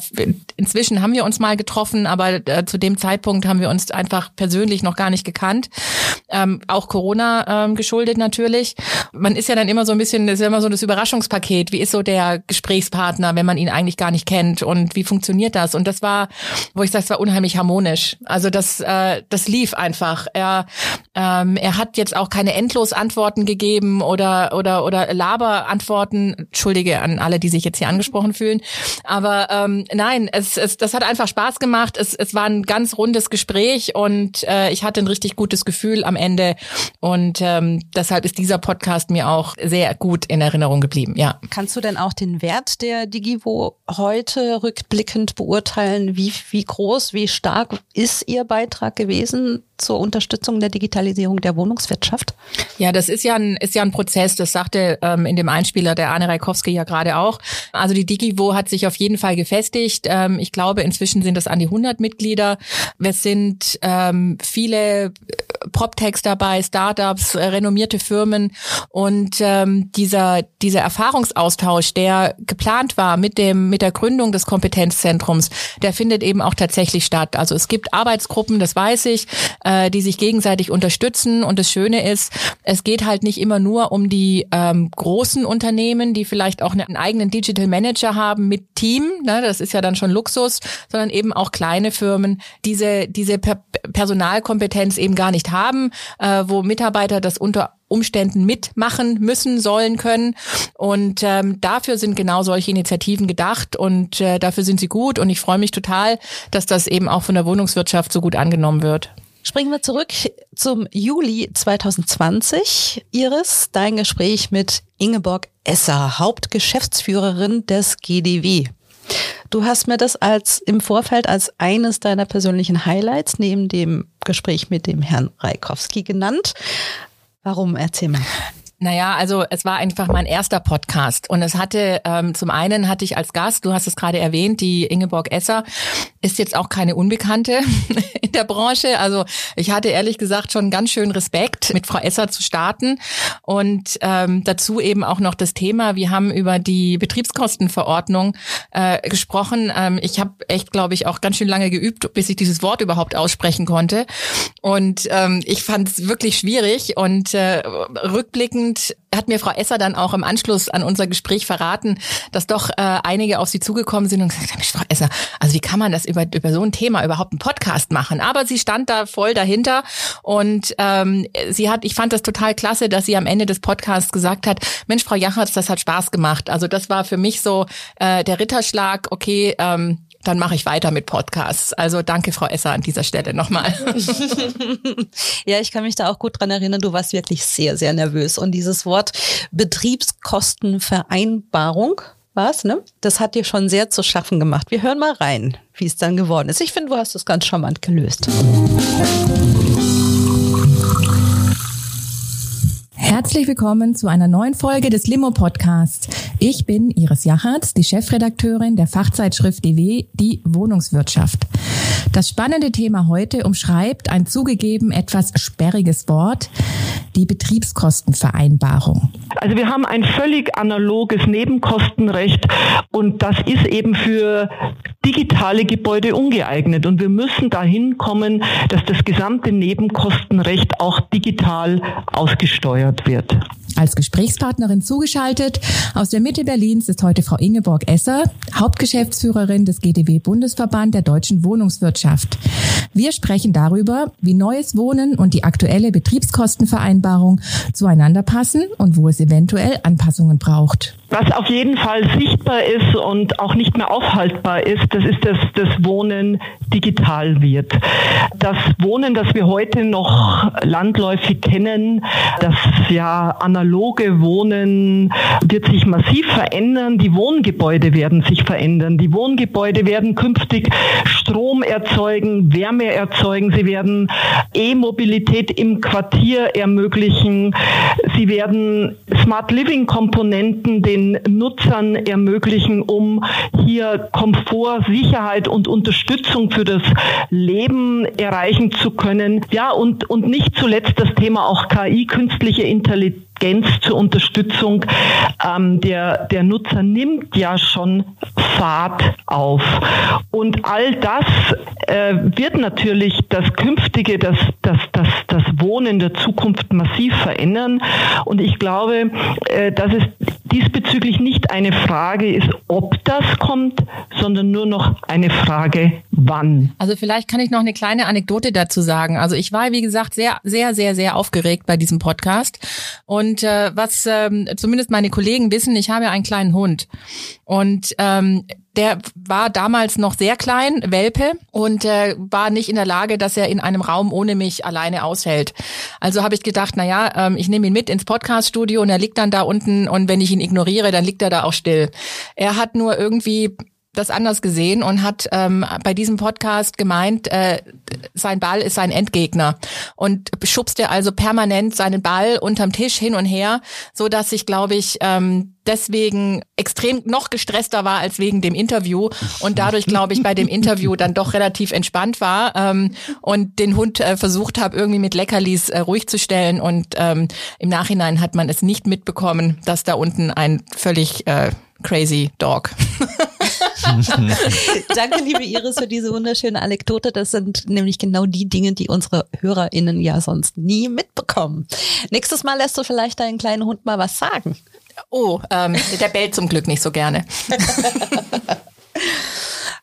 inzwischen haben wir uns mal getroffen, aber äh, zu dem Zeitpunkt haben wir uns einfach persönlich noch gar nicht gekannt. Ähm, auch Corona ähm, geschuldet geschuldet natürlich. Man ist ja dann immer so ein bisschen, das ist ja immer so das Überraschungspaket. Wie ist so der Gesprächspartner, wenn man ihn eigentlich gar nicht kennt und wie funktioniert das? Und das war, wo ich sage, es war unheimlich harmonisch. Also das, äh, das lief einfach. Er, ähm, er hat jetzt auch keine endlos Antworten gegeben oder oder oder Laberantworten. Entschuldige an alle, die sich jetzt hier angesprochen fühlen. Aber ähm, nein, es, es das hat einfach Spaß gemacht. Es, es war ein ganz rundes Gespräch und äh, ich hatte ein richtig gutes Gefühl am Ende. Und ähm, deshalb ist dieser Podcast mir auch sehr gut in Erinnerung geblieben. Ja. Kannst du denn auch den Wert der Digivo heute rückblickend beurteilen? Wie, wie groß, wie stark ist Ihr Beitrag gewesen zur Unterstützung der Digitalisierung der Wohnungswirtschaft? Ja, das ist ja ein, ist ja ein Prozess. Das sagte ähm, in dem Einspieler der Arne Reikowski ja gerade auch. Also die Digivo hat sich auf jeden Fall gefestigt. Ähm, ich glaube, inzwischen sind das an die 100 Mitglieder. Wir sind ähm, viele äh, PropTechs dabei, Startups, äh, renommierte Firmen und ähm, dieser dieser Erfahrungsaustausch, der geplant war mit dem mit der Gründung des Kompetenzzentrums, der findet eben auch tatsächlich statt. Also es gibt Arbeitsgruppen, das weiß ich, äh, die sich gegenseitig unterstützen und das Schöne ist, es geht halt nicht immer nur um die ähm, großen Unternehmen, die vielleicht auch einen eigenen Digital Manager haben mit Team, ne, das ist ja dann schon Luxus, sondern eben auch kleine Firmen, diese diese per Personalkompetenz eben gar nicht haben, äh, wo Mitarbeiter das unter Umständen mitmachen müssen, sollen, können. Und ähm, dafür sind genau solche Initiativen gedacht und äh, dafür sind sie gut. Und ich freue mich total, dass das eben auch von der Wohnungswirtschaft so gut angenommen wird. Springen wir zurück zum Juli 2020. Iris, dein Gespräch mit Ingeborg Esser, Hauptgeschäftsführerin des GDW. Du hast mir das als im Vorfeld als eines deiner persönlichen Highlights neben dem Gespräch mit dem Herrn Reikowski genannt. Warum? Erzähl mal. Naja, also es war einfach mein erster Podcast. Und es hatte, ähm, zum einen hatte ich als Gast, du hast es gerade erwähnt, die Ingeborg Esser, ist jetzt auch keine Unbekannte in der Branche. Also ich hatte ehrlich gesagt schon ganz schön Respekt, mit Frau Esser zu starten. Und ähm, dazu eben auch noch das Thema, wir haben über die Betriebskostenverordnung äh, gesprochen. Ähm, ich habe echt, glaube ich, auch ganz schön lange geübt, bis ich dieses Wort überhaupt aussprechen konnte. Und ähm, ich fand es wirklich schwierig. Und äh, rückblickend und hat mir Frau Esser dann auch im Anschluss an unser Gespräch verraten, dass doch äh, einige auf sie zugekommen sind und gesagt haben, Frau Esser, also wie kann man das über, über so ein Thema überhaupt einen Podcast machen? Aber sie stand da voll dahinter und ähm, sie hat, ich fand das total klasse, dass sie am Ende des Podcasts gesagt hat, Mensch, Frau Jachatz, das hat Spaß gemacht. Also das war für mich so äh, der Ritterschlag, okay, ähm, dann mache ich weiter mit Podcasts. Also danke, Frau Esser, an dieser Stelle nochmal. ja, ich kann mich da auch gut dran erinnern, du warst wirklich sehr, sehr nervös. Und dieses Wort Betriebskostenvereinbarung, was, ne? Das hat dir schon sehr zu schaffen gemacht. Wir hören mal rein, wie es dann geworden ist. Ich finde, du hast es ganz charmant gelöst. Herzlich willkommen zu einer neuen Folge des Limo Podcasts. Ich bin Iris Jachatz, die Chefredakteurin der Fachzeitschrift DW, die Wohnungswirtschaft. Das spannende Thema heute umschreibt ein zugegeben etwas sperriges Wort, die Betriebskostenvereinbarung. Also wir haben ein völlig analoges Nebenkostenrecht und das ist eben für digitale Gebäude ungeeignet und wir müssen dahin kommen, dass das gesamte Nebenkostenrecht auch digital ausgesteuert wird. Als Gesprächspartnerin zugeschaltet aus der Mitte Berlins ist heute Frau Ingeborg Esser, Hauptgeschäftsführerin des GDW Bundesverband der deutschen Wohnungswirtschaft. Wir sprechen darüber, wie neues Wohnen und die aktuelle Betriebskostenvereinbarung zueinander passen und wo es eventuell Anpassungen braucht. Was auf jeden Fall sichtbar ist und auch nicht mehr aufhaltbar ist, das ist, dass das Wohnen digital wird. Das Wohnen, das wir heute noch landläufig kennen, das ja analoge Wohnen, wird sich massiv verändern. Die Wohngebäude werden sich verändern. Die Wohngebäude werden künftig Strom erzeugen, Wärme erzeugen. Sie werden E-Mobilität im Quartier ermöglichen. Sie werden Smart Living Komponenten den Nutzern ermöglichen, um hier Komfort, Sicherheit und Unterstützung für das Leben erreichen zu können. Ja, und, und nicht zuletzt das Thema auch KI, künstliche Intelligenz zur Unterstützung ähm, der, der Nutzer nimmt ja schon Fahrt auf. Und all das äh, wird natürlich das künftige, das, das, das, das das Wohnen der Zukunft massiv verändern. Und ich glaube, äh, dass es diesbezüglich nicht eine Frage ist, ob das kommt, sondern nur noch eine Frage, wann. Also vielleicht kann ich noch eine kleine Anekdote dazu sagen. Also ich war, wie gesagt, sehr, sehr, sehr, sehr aufgeregt bei diesem Podcast. Und äh, was ähm, zumindest meine Kollegen wissen, ich habe einen kleinen Hund. Und ähm, der war damals noch sehr klein, Welpe, und äh, war nicht in der Lage, dass er in einem Raum ohne mich alleine aushält. Also habe ich gedacht, na ja, ähm, ich nehme ihn mit ins Podcaststudio und er liegt dann da unten und wenn ich ihn ignoriere, dann liegt er da auch still. Er hat nur irgendwie das anders gesehen und hat ähm, bei diesem Podcast gemeint, äh, sein Ball ist sein Endgegner. Und schubste also permanent seinen Ball unterm Tisch hin und her, so dass ich, glaube ich, ähm, deswegen extrem noch gestresster war als wegen dem Interview und dadurch, glaube ich, bei dem Interview dann doch relativ entspannt war ähm, und den Hund äh, versucht habe, irgendwie mit Leckerlis äh, ruhig zu stellen. Und ähm, im Nachhinein hat man es nicht mitbekommen, dass da unten ein völlig äh, crazy Dog Danke, liebe Iris, für diese wunderschöne Anekdote. Das sind nämlich genau die Dinge, die unsere HörerInnen ja sonst nie mitbekommen. Nächstes Mal lässt du vielleicht deinen kleinen Hund mal was sagen. Oh, ähm, der bellt zum Glück nicht so gerne.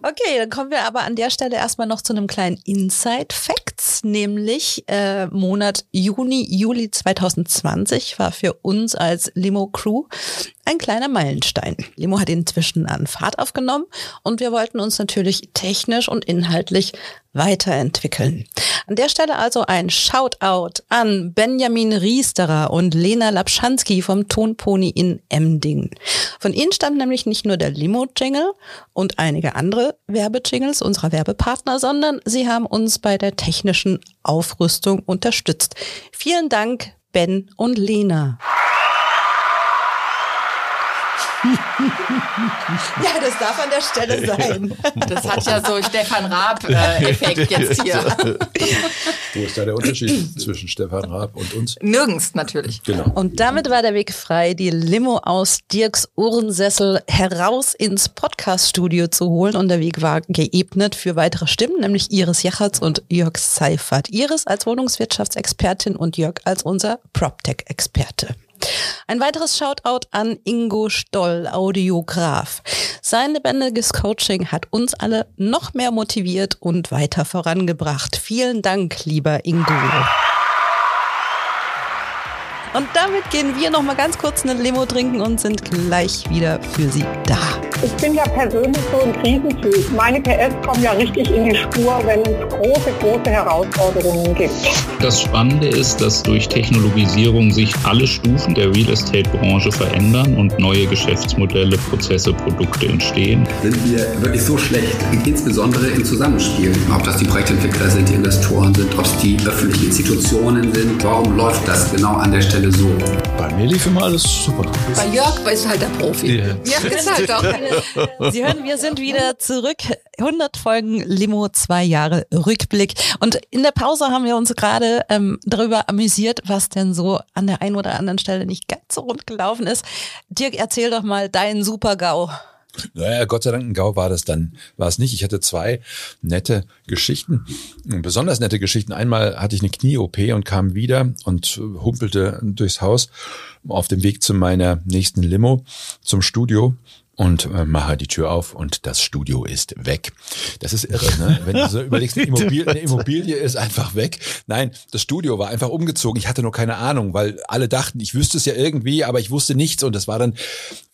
Okay, dann kommen wir aber an der Stelle erstmal noch zu einem kleinen Inside Facts, nämlich äh, Monat Juni, Juli 2020 war für uns als Limo Crew ein kleiner Meilenstein. Limo hat inzwischen an Fahrt aufgenommen und wir wollten uns natürlich technisch und inhaltlich weiterentwickeln. An der Stelle also ein Shoutout an Benjamin Riesterer und Lena Lapschanski vom Tonpony in Emdingen. Von ihnen stammt nämlich nicht nur der Limo-Jingle und einige andere Werbejingles unserer Werbepartner, sondern sie haben uns bei der technischen Aufrüstung unterstützt. Vielen Dank, Ben und Lena. Ja, das darf an der Stelle sein. Das hat ja so Stefan Raab-Effekt jetzt hier. Wo ist da der Unterschied zwischen Stefan Raab und uns? Nirgends natürlich. Genau. Und damit war der Weg frei, die Limo aus Dirks Ohrensessel heraus ins Podcaststudio zu holen. Und der Weg war geebnet für weitere Stimmen, nämlich Iris Jachatz und Jörg Seifert. Iris als Wohnungswirtschaftsexpertin und Jörg als unser PropTech-Experte. Ein weiteres Shoutout an Ingo Stoll, Audiograf. Sein lebendiges Coaching hat uns alle noch mehr motiviert und weiter vorangebracht. Vielen Dank, lieber Ingo. Und damit gehen wir noch mal ganz kurz eine Limo trinken und sind gleich wieder für Sie da. Ich bin ja persönlich so ein Krisentyp. Meine PS kommen ja richtig in die Spur, wenn es große, große Herausforderungen gibt. Das Spannende ist, dass durch Technologisierung sich alle Stufen der Real Estate-Branche verändern und neue Geschäftsmodelle, Prozesse, Produkte entstehen. Sind wir wirklich so schlecht, insbesondere im Zusammenspiel? Ob das die Projektentwickler sind, die Investoren sind, ob es die öffentlichen Institutionen sind. Warum läuft das genau an der Stelle so? Bei mir lief immer alles super. Bei Jörg ist halt der Profi. Ja. Jörg ist halt auch. Sie hören, wir sind wieder zurück. 100 Folgen Limo, zwei Jahre Rückblick. Und in der Pause haben wir uns gerade ähm, darüber amüsiert, was denn so an der einen oder anderen Stelle nicht ganz so rund gelaufen ist. Dirk, erzähl doch mal deinen Super-GAU. Naja, Gott sei Dank ein GAU war das dann, war es nicht. Ich hatte zwei nette Geschichten, besonders nette Geschichten. Einmal hatte ich eine Knie-OP und kam wieder und humpelte durchs Haus auf dem Weg zu meiner nächsten Limo zum Studio und äh, mache die Tür auf und das Studio ist weg. Das ist irre, ne? Wenn du so überlegst, eine Immobilie, eine Immobilie ist einfach weg. Nein, das Studio war einfach umgezogen. Ich hatte nur keine Ahnung, weil alle dachten, ich wüsste es ja irgendwie, aber ich wusste nichts und das war dann,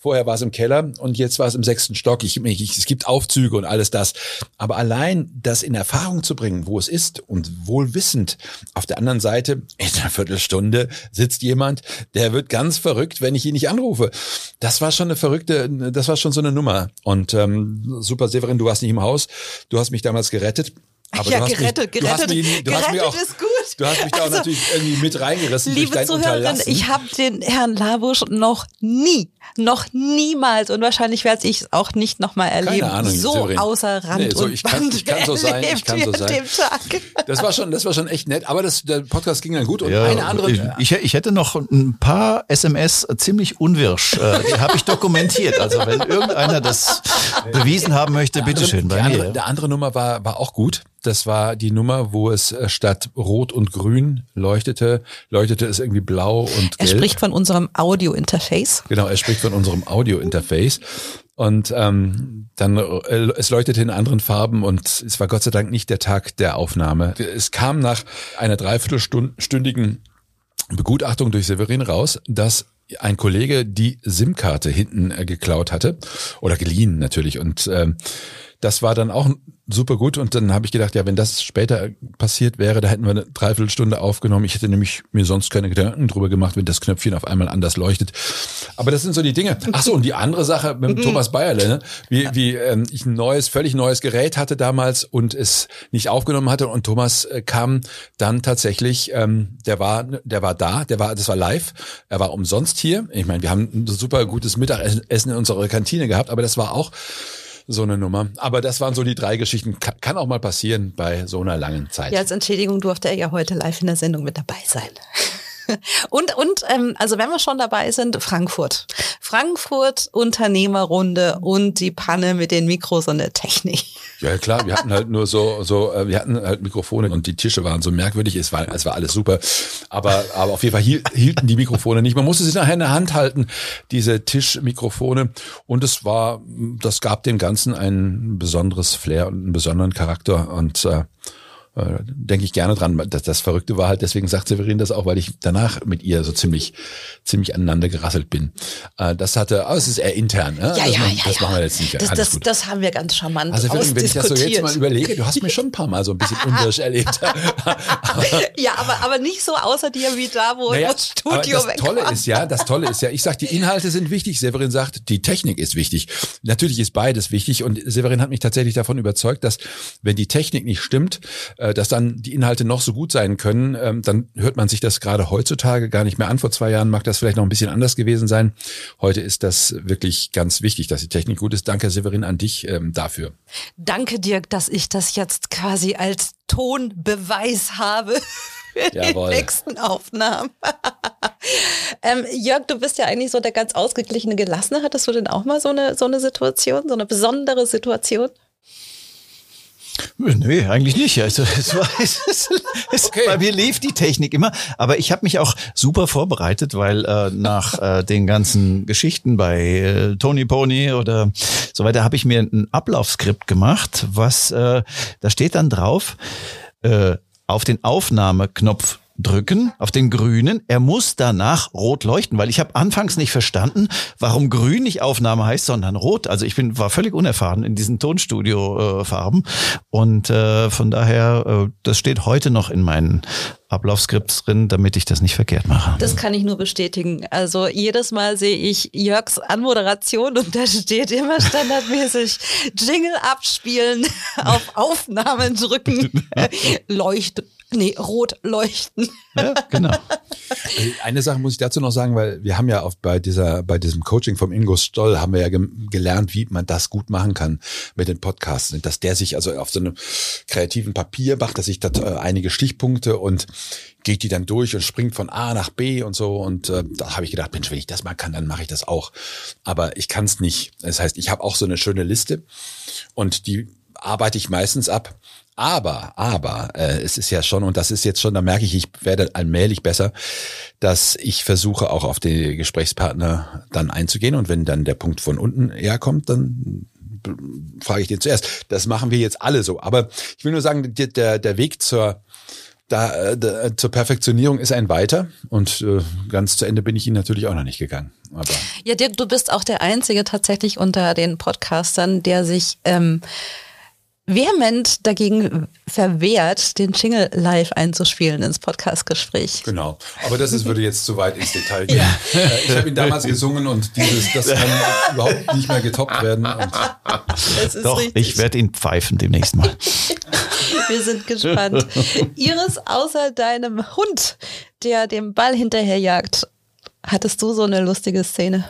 vorher war es im Keller und jetzt war es im sechsten Stock. Ich, ich, es gibt Aufzüge und alles das. Aber allein das in Erfahrung zu bringen, wo es ist und wohl wissend, auf der anderen Seite, in einer Viertelstunde sitzt jemand, der wird ganz verrückt, wenn ich ihn nicht anrufe. Das war schon eine verrückte, das war schon so eine Nummer. Und ähm, super, Severin, du warst nicht im Haus. Du hast mich damals gerettet. Aber ja, du hast gerettet, mich, du hast gerettet, mich, du hast mich gerettet auch, ist gut. Du hast mich da auch Also, natürlich irgendwie mit reingerissen durch Liebe Unterlassen. ich habe den Herrn Labusch noch nie, noch niemals und wahrscheinlich werde ich es auch nicht nochmal erleben, Keine Ahnung, so Severin. außer Rand Nee, so, und ich kann- Band ich kann so sein, ich erlebt kann so sein. Das war schon, das war schon echt nett. Aber das, der Podcast ging dann gut. Und Ja, eine andere, ich, ich, ich hätte noch ein paar SMS ziemlich unwirsch. Äh, die habe ich dokumentiert. Also wenn irgendeiner das bewiesen haben möchte, bitteschön die bei andere, mir. der andere Nummer war, war auch gut. Das war die Nummer, wo es äh, statt Rot und Grün leuchtete, leuchtete es irgendwie blau und Er gelb. spricht von unserem Audio-Interface. Genau, er spricht von unserem Audio-Interface. Und ähm, dann äh, es leuchtete in anderen Farben und es war Gott sei Dank nicht der Tag der Aufnahme. Es kam nach einer dreiviertelstündigen Begutachtung durch Severin raus, dass ein Kollege die SIM-Karte hinten äh, geklaut hatte oder geliehen natürlich und ähm, das war dann auch super gut und dann habe ich gedacht, ja, wenn das später passiert wäre, da hätten wir eine Dreiviertelstunde aufgenommen. Ich hätte nämlich mir sonst keine Gedanken drüber gemacht, wenn das Knöpfchen auf einmal anders leuchtet. Aber das sind so die Dinge. Ach so, und die andere Sache mit dem Thomas Bayerle, ne? wie, wie ähm, ich ein neues, völlig neues Gerät hatte damals und es nicht aufgenommen hatte und Thomas äh, kam dann tatsächlich, ähm, der war, der war da, der war, das war live, er war umsonst hier. Ich meine, wir haben ein super gutes Mittagessen in unserer Kantine gehabt, aber das war auch so eine Nummer. Aber das waren so die drei Geschichten. Ka- Kann auch mal passieren bei so einer langen Zeit. Ja, als Entschädigung durfte er ja heute live in der Sendung mit dabei sein. Und, und ähm, also wenn wir schon dabei sind, Frankfurt. Frankfurt, Unternehmerrunde und die Panne mit den Mikros und der Technik. Ja klar, wir hatten halt nur so, so, äh, wir hatten halt Mikrofone und die Tische waren so merkwürdig. Es war, es war alles super, aber, aber auf jeden Fall hiel, hielten die Mikrofone nicht. Man musste sie nachher in der Hand halten, diese Tischmikrofone. Und es war, das gab dem Ganzen ein besonderes Flair und einen besonderen Charakter und äh, äh, denke ich gerne dran. Das, das Verrückte war halt, deswegen sagt Severin das auch, weil ich danach mit ihr so ziemlich, ziemlich aneinander gerasselt bin. Äh, das hatte, aber es ist eher intern. Ne? Ja, das ja, machen, ja, Das ja. machen wir jetzt nicht. Das, das, das haben wir ganz charmant Also wenn, wenn ich das so jetzt mal überlege, du hast mich schon ein paar Mal so ein bisschen unwirsch erlebt. ja, aber, aber nicht so außer dir wie da, wo Naja, das Studio das weg Tolle war. ist ja, das Tolle ist ja, ich sag, die Inhalte sind wichtig. Severin sagt, die Technik ist wichtig. Natürlich ist beides wichtig und Severin hat mich tatsächlich davon überzeugt, dass wenn die Technik nicht stimmt, äh, dass dann die Inhalte noch so gut sein können, ähm, dann hört man sich das gerade heutzutage gar nicht mehr an. Vor zwei Jahren mag das vielleicht noch ein bisschen anders gewesen sein. Heute ist das wirklich ganz wichtig, dass die Technik gut ist. Danke, Severin, an dich ähm, dafür. Danke dir, dass ich das jetzt quasi als Tonbeweis habe für Jawohl. die nächsten Aufnahmen. ähm, Jörg, du bist ja eigentlich so der ganz ausgeglichene Gelassene. Hattest du denn auch mal so eine, so eine Situation, so eine besondere Situation? Nee, eigentlich nicht. Also es war, es, es, es, bei mir lief die Technik immer, aber ich habe mich auch super vorbereitet, weil äh, nach äh, den ganzen Geschichten bei äh, Tony Pony oder so weiter habe ich mir ein Ablaufskript gemacht, was äh, da steht dann drauf äh, auf den Aufnahmeknopf drücken, auf den grünen. Er muss danach rot leuchten, weil ich habe anfangs nicht verstanden, warum grün nicht Aufnahme heißt, sondern rot. Also ich bin war völlig unerfahren in diesen Tonstudio-Farben und äh, von daher, äh, das steht heute noch in meinen Ablaufskripts drin, damit ich das nicht verkehrt mache. Das kann ich nur bestätigen. Also jedes Mal sehe ich Jörgs Anmoderation und da steht immer standardmäßig Jingle abspielen, auf Aufnahmen drücken, leuchten. Nee, rot leuchten. Ja, genau. Also Eine Sache muss ich dazu noch sagen, weil wir haben ja auf, bei dieser, bei diesem Coaching vom Ingo Stoll haben wir ja gem- gelernt, wie man das gut machen kann mit den Podcasts. Dass der sich also auf so einem kreativen Papier macht, dass ich da äh, einige Stichpunkte und geht die dann durch und springt von A nach B und so. Und äh, da habe ich gedacht, Mensch, wenn ich das mal kann, dann mache ich das auch. Aber ich kann es nicht. Das heißt, ich habe auch so eine schöne Liste und die arbeite ich meistens ab. Aber, aber, äh, es ist ja schon, und das ist jetzt schon, da merke ich, ich werde allmählich besser, dass ich versuche auch auf die Gesprächspartner dann einzugehen. Und wenn dann der Punkt von unten herkommt, dann b- frage ich den zuerst. Das machen wir jetzt alle so. Aber ich will nur sagen, der, der, Weg zur, da, äh, der, zur Perfektionierung ist ein weiter. Und äh, ganz zu Ende bin ich ihn natürlich auch noch nicht gegangen. Aber Ja, Dirk, du bist auch der Einzige tatsächlich unter den Podcastern, der sich ähm, vehement dagegen verwehrt, den Jingle live einzuspielen ins Podcastgespräch. Genau. Aber das ist, würde jetzt zu weit ins Detail gehen. Äh, Ich habe ihn damals gesungen und dieses, das kann überhaupt nicht mehr getoppt werden. Und Das ist Doch, richtig. ich werde ihn pfeifen demnächst mal. Wir sind gespannt. Iris, außer deinem Hund, der dem Ball hinterherjagt, Hattest du so eine lustige Szene?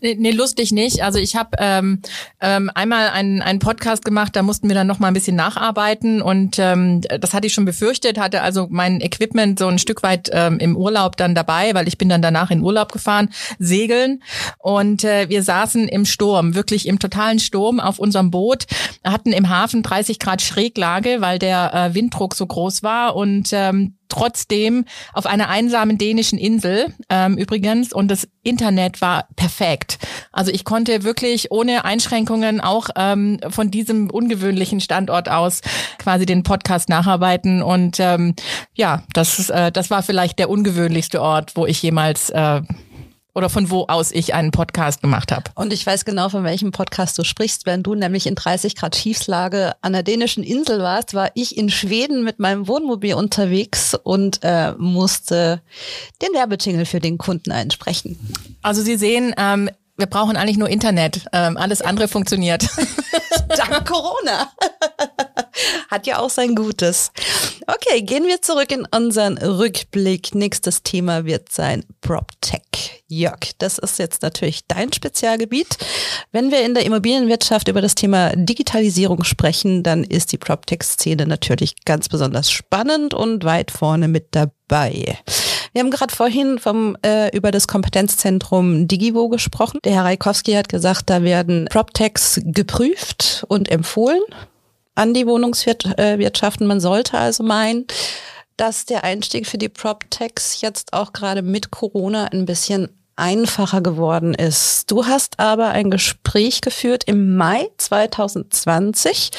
Nee, nee lustig nicht. Also ich habe ähm, ähm, einmal einen, einen Podcast gemacht, da mussten wir dann noch mal ein bisschen nacharbeiten und ähm, das hatte ich schon befürchtet, hatte also mein Equipment so ein Stück weit ähm, im Urlaub dann dabei, weil ich bin dann danach in Urlaub gefahren, segeln und äh, wir saßen im Sturm, wirklich im totalen Sturm auf unserem Boot, hatten im Hafen 30 Grad Schräglage, weil der äh, Winddruck so groß war und ähm, trotzdem auf einer einsamen dänischen Insel ähm, übrigens und das Internet war perfekt. Also ich konnte wirklich ohne Einschränkungen auch ähm, von diesem ungewöhnlichen Standort aus quasi den Podcast nacharbeiten und ähm, ja, das, äh, das war vielleicht der ungewöhnlichste Ort, wo ich jemals äh, oder von wo aus ich einen Podcast gemacht habe. Und ich weiß genau, von welchem Podcast du sprichst. Wenn du nämlich in 30 Grad Schiefslage an der dänischen Insel warst, war ich in Schweden mit meinem Wohnmobil unterwegs und äh, musste den Werbejingle für den Kunden einsprechen. Also Sie sehen, ähm, wir brauchen eigentlich nur Internet. Ähm, alles andere funktioniert. Dank Corona. Hat ja auch sein Gutes. Okay, gehen wir zurück in unseren Rückblick. Nächstes Thema wird sein PropTech. Jörg, das ist jetzt natürlich dein Spezialgebiet. Wenn wir in der Immobilienwirtschaft über das Thema Digitalisierung sprechen, dann ist die PropTech-Szene natürlich ganz besonders spannend und weit vorne mit dabei. Wir haben gerade vorhin vom, äh, über das Kompetenzzentrum Digivo gesprochen. Der Herr Reikowski hat gesagt, da werden PropTechs geprüft und empfohlen an die Wohnungswirtschaften. Man sollte also meinen, dass der Einstieg für die PropTechs jetzt auch gerade mit Corona ein bisschen einfacher geworden ist. Du hast aber ein Gespräch geführt im Mai 2020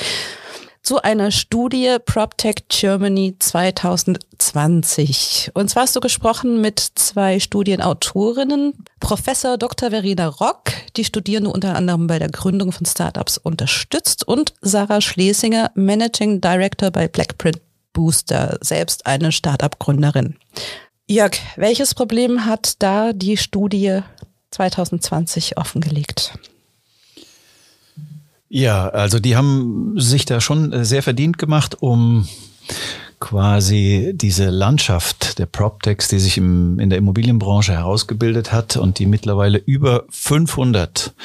zu einer Studie PropTech Germany 2020. Und zwar hast du gesprochen mit zwei Studienautorinnen, Professor Dr. Verena Rock, die Studierende unter anderem bei der Gründung von Startups unterstützt und Sarah Schlesinger, Managing Director bei Blackprint Booster, selbst eine Startup-Gründerin. Jörg, welches Problem hat da die Studie 2020 offengelegt? Ja, also die haben sich da schon äh, sehr verdient gemacht, um quasi diese Landschaft der PropTechs, die sich im, in der Immobilienbranche herausgebildet hat und die mittlerweile über 500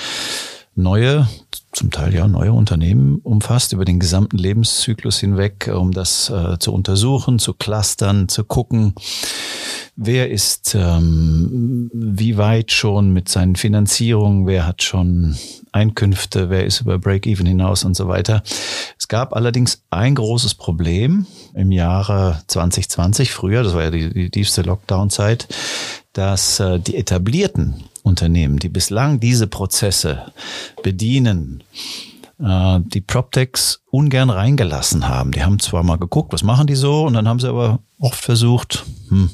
neue, zum Teil ja neue Unternehmen umfasst über den gesamten Lebenszyklus hinweg, um das äh, zu untersuchen, zu clustern, zu gucken, wer ist ähm, wie weit schon mit seinen Finanzierungen, wer hat schon Einkünfte, wer ist über Break-Even hinaus und so weiter. Es gab allerdings ein großes Problem im Jahre 2020, früher, das war ja die, die tiefste Lockdown-Zeit, dass äh, die etablierten Unternehmen, die bislang diese Prozesse bedienen, äh, die PropTechs ungern reingelassen haben. Die haben zwar mal geguckt, was machen die so, und dann haben sie aber oft versucht, hm,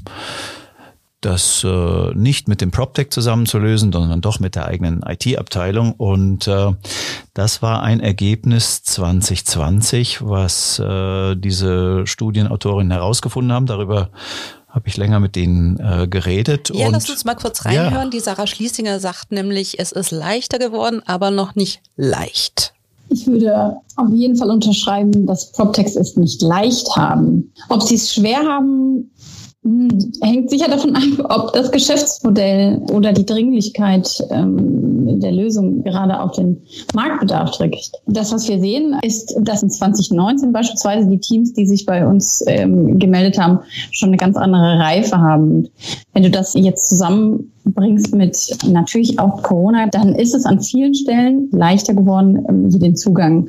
das äh, nicht mit dem PropTech zusammenzulösen, sondern doch mit der eigenen IT-Abteilung. Und äh, das war ein Ergebnis 2020, was äh, diese Studienautorinnen herausgefunden haben. Darüber habe ich länger mit denen äh, geredet. Ja, und, lass uns mal kurz reinhören. Ja. Die Sarah Schlesinger sagt nämlich, es ist leichter geworden, aber noch nicht leicht. Ich würde auf jeden Fall unterschreiben, dass PropTechs es nicht leicht haben. Ob sie es schwer haben, hängt sicher davon ab, ob das Geschäftsmodell oder die Dringlichkeit ähm, der Lösung gerade auf den Marktbedarf trägt. Das, was wir sehen, ist, dass in 2019 beispielsweise die Teams, die sich bei uns ähm, gemeldet haben, schon eine ganz andere Reife haben. Wenn du das jetzt zusammen bringst mit natürlich auch Corona, dann ist es an vielen Stellen leichter geworden, ähm, den Zugang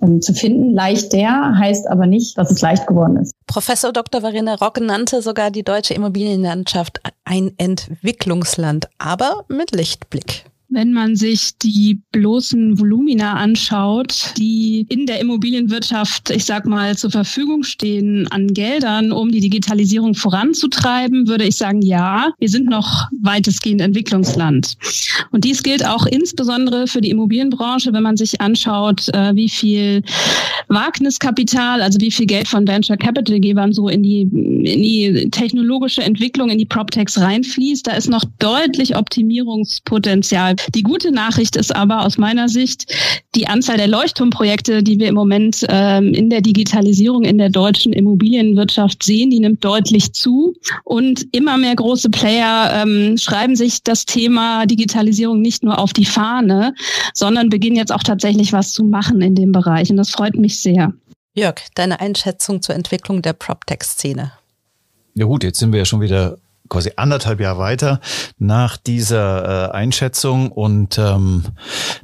ähm, zu finden. Leicht der heißt aber nicht, dass es leicht geworden ist. Professor Dr. Verena Rock nannte sogar die deutsche Immobilienlandschaft ein Entwicklungsland, aber mit Lichtblick. Wenn man sich die bloßen Volumina anschaut, die in der Immobilienwirtschaft, ich sag mal, zur Verfügung stehen an Geldern, um die Digitalisierung voranzutreiben, würde ich sagen, ja, wir sind noch weitestgehend Entwicklungsland. Und dies gilt auch insbesondere für die Immobilienbranche, wenn man sich anschaut, äh, wie viel Wagniskapital, also wie viel Geld von Venture Capital Gebern so in die, in die technologische Entwicklung, in die PropTechs reinfließt. Da ist noch deutlich Optimierungspotenzial Die gute Nachricht ist aber aus meiner Sicht, die Anzahl der Leuchtturmprojekte, die wir im Moment ähm, in der Digitalisierung in der deutschen Immobilienwirtschaft sehen, die nimmt deutlich zu. Und immer mehr große Player ähm, schreiben sich das Thema Digitalisierung nicht nur auf die Fahne, sondern beginnen jetzt auch tatsächlich was zu machen in dem Bereich. Und das freut mich sehr. Jörg, deine Einschätzung zur Entwicklung der PropTech-Szene? Ja gut, jetzt sind wir ja schon wieder quasi anderthalb Jahre weiter nach dieser äh, Einschätzung. Und ähm,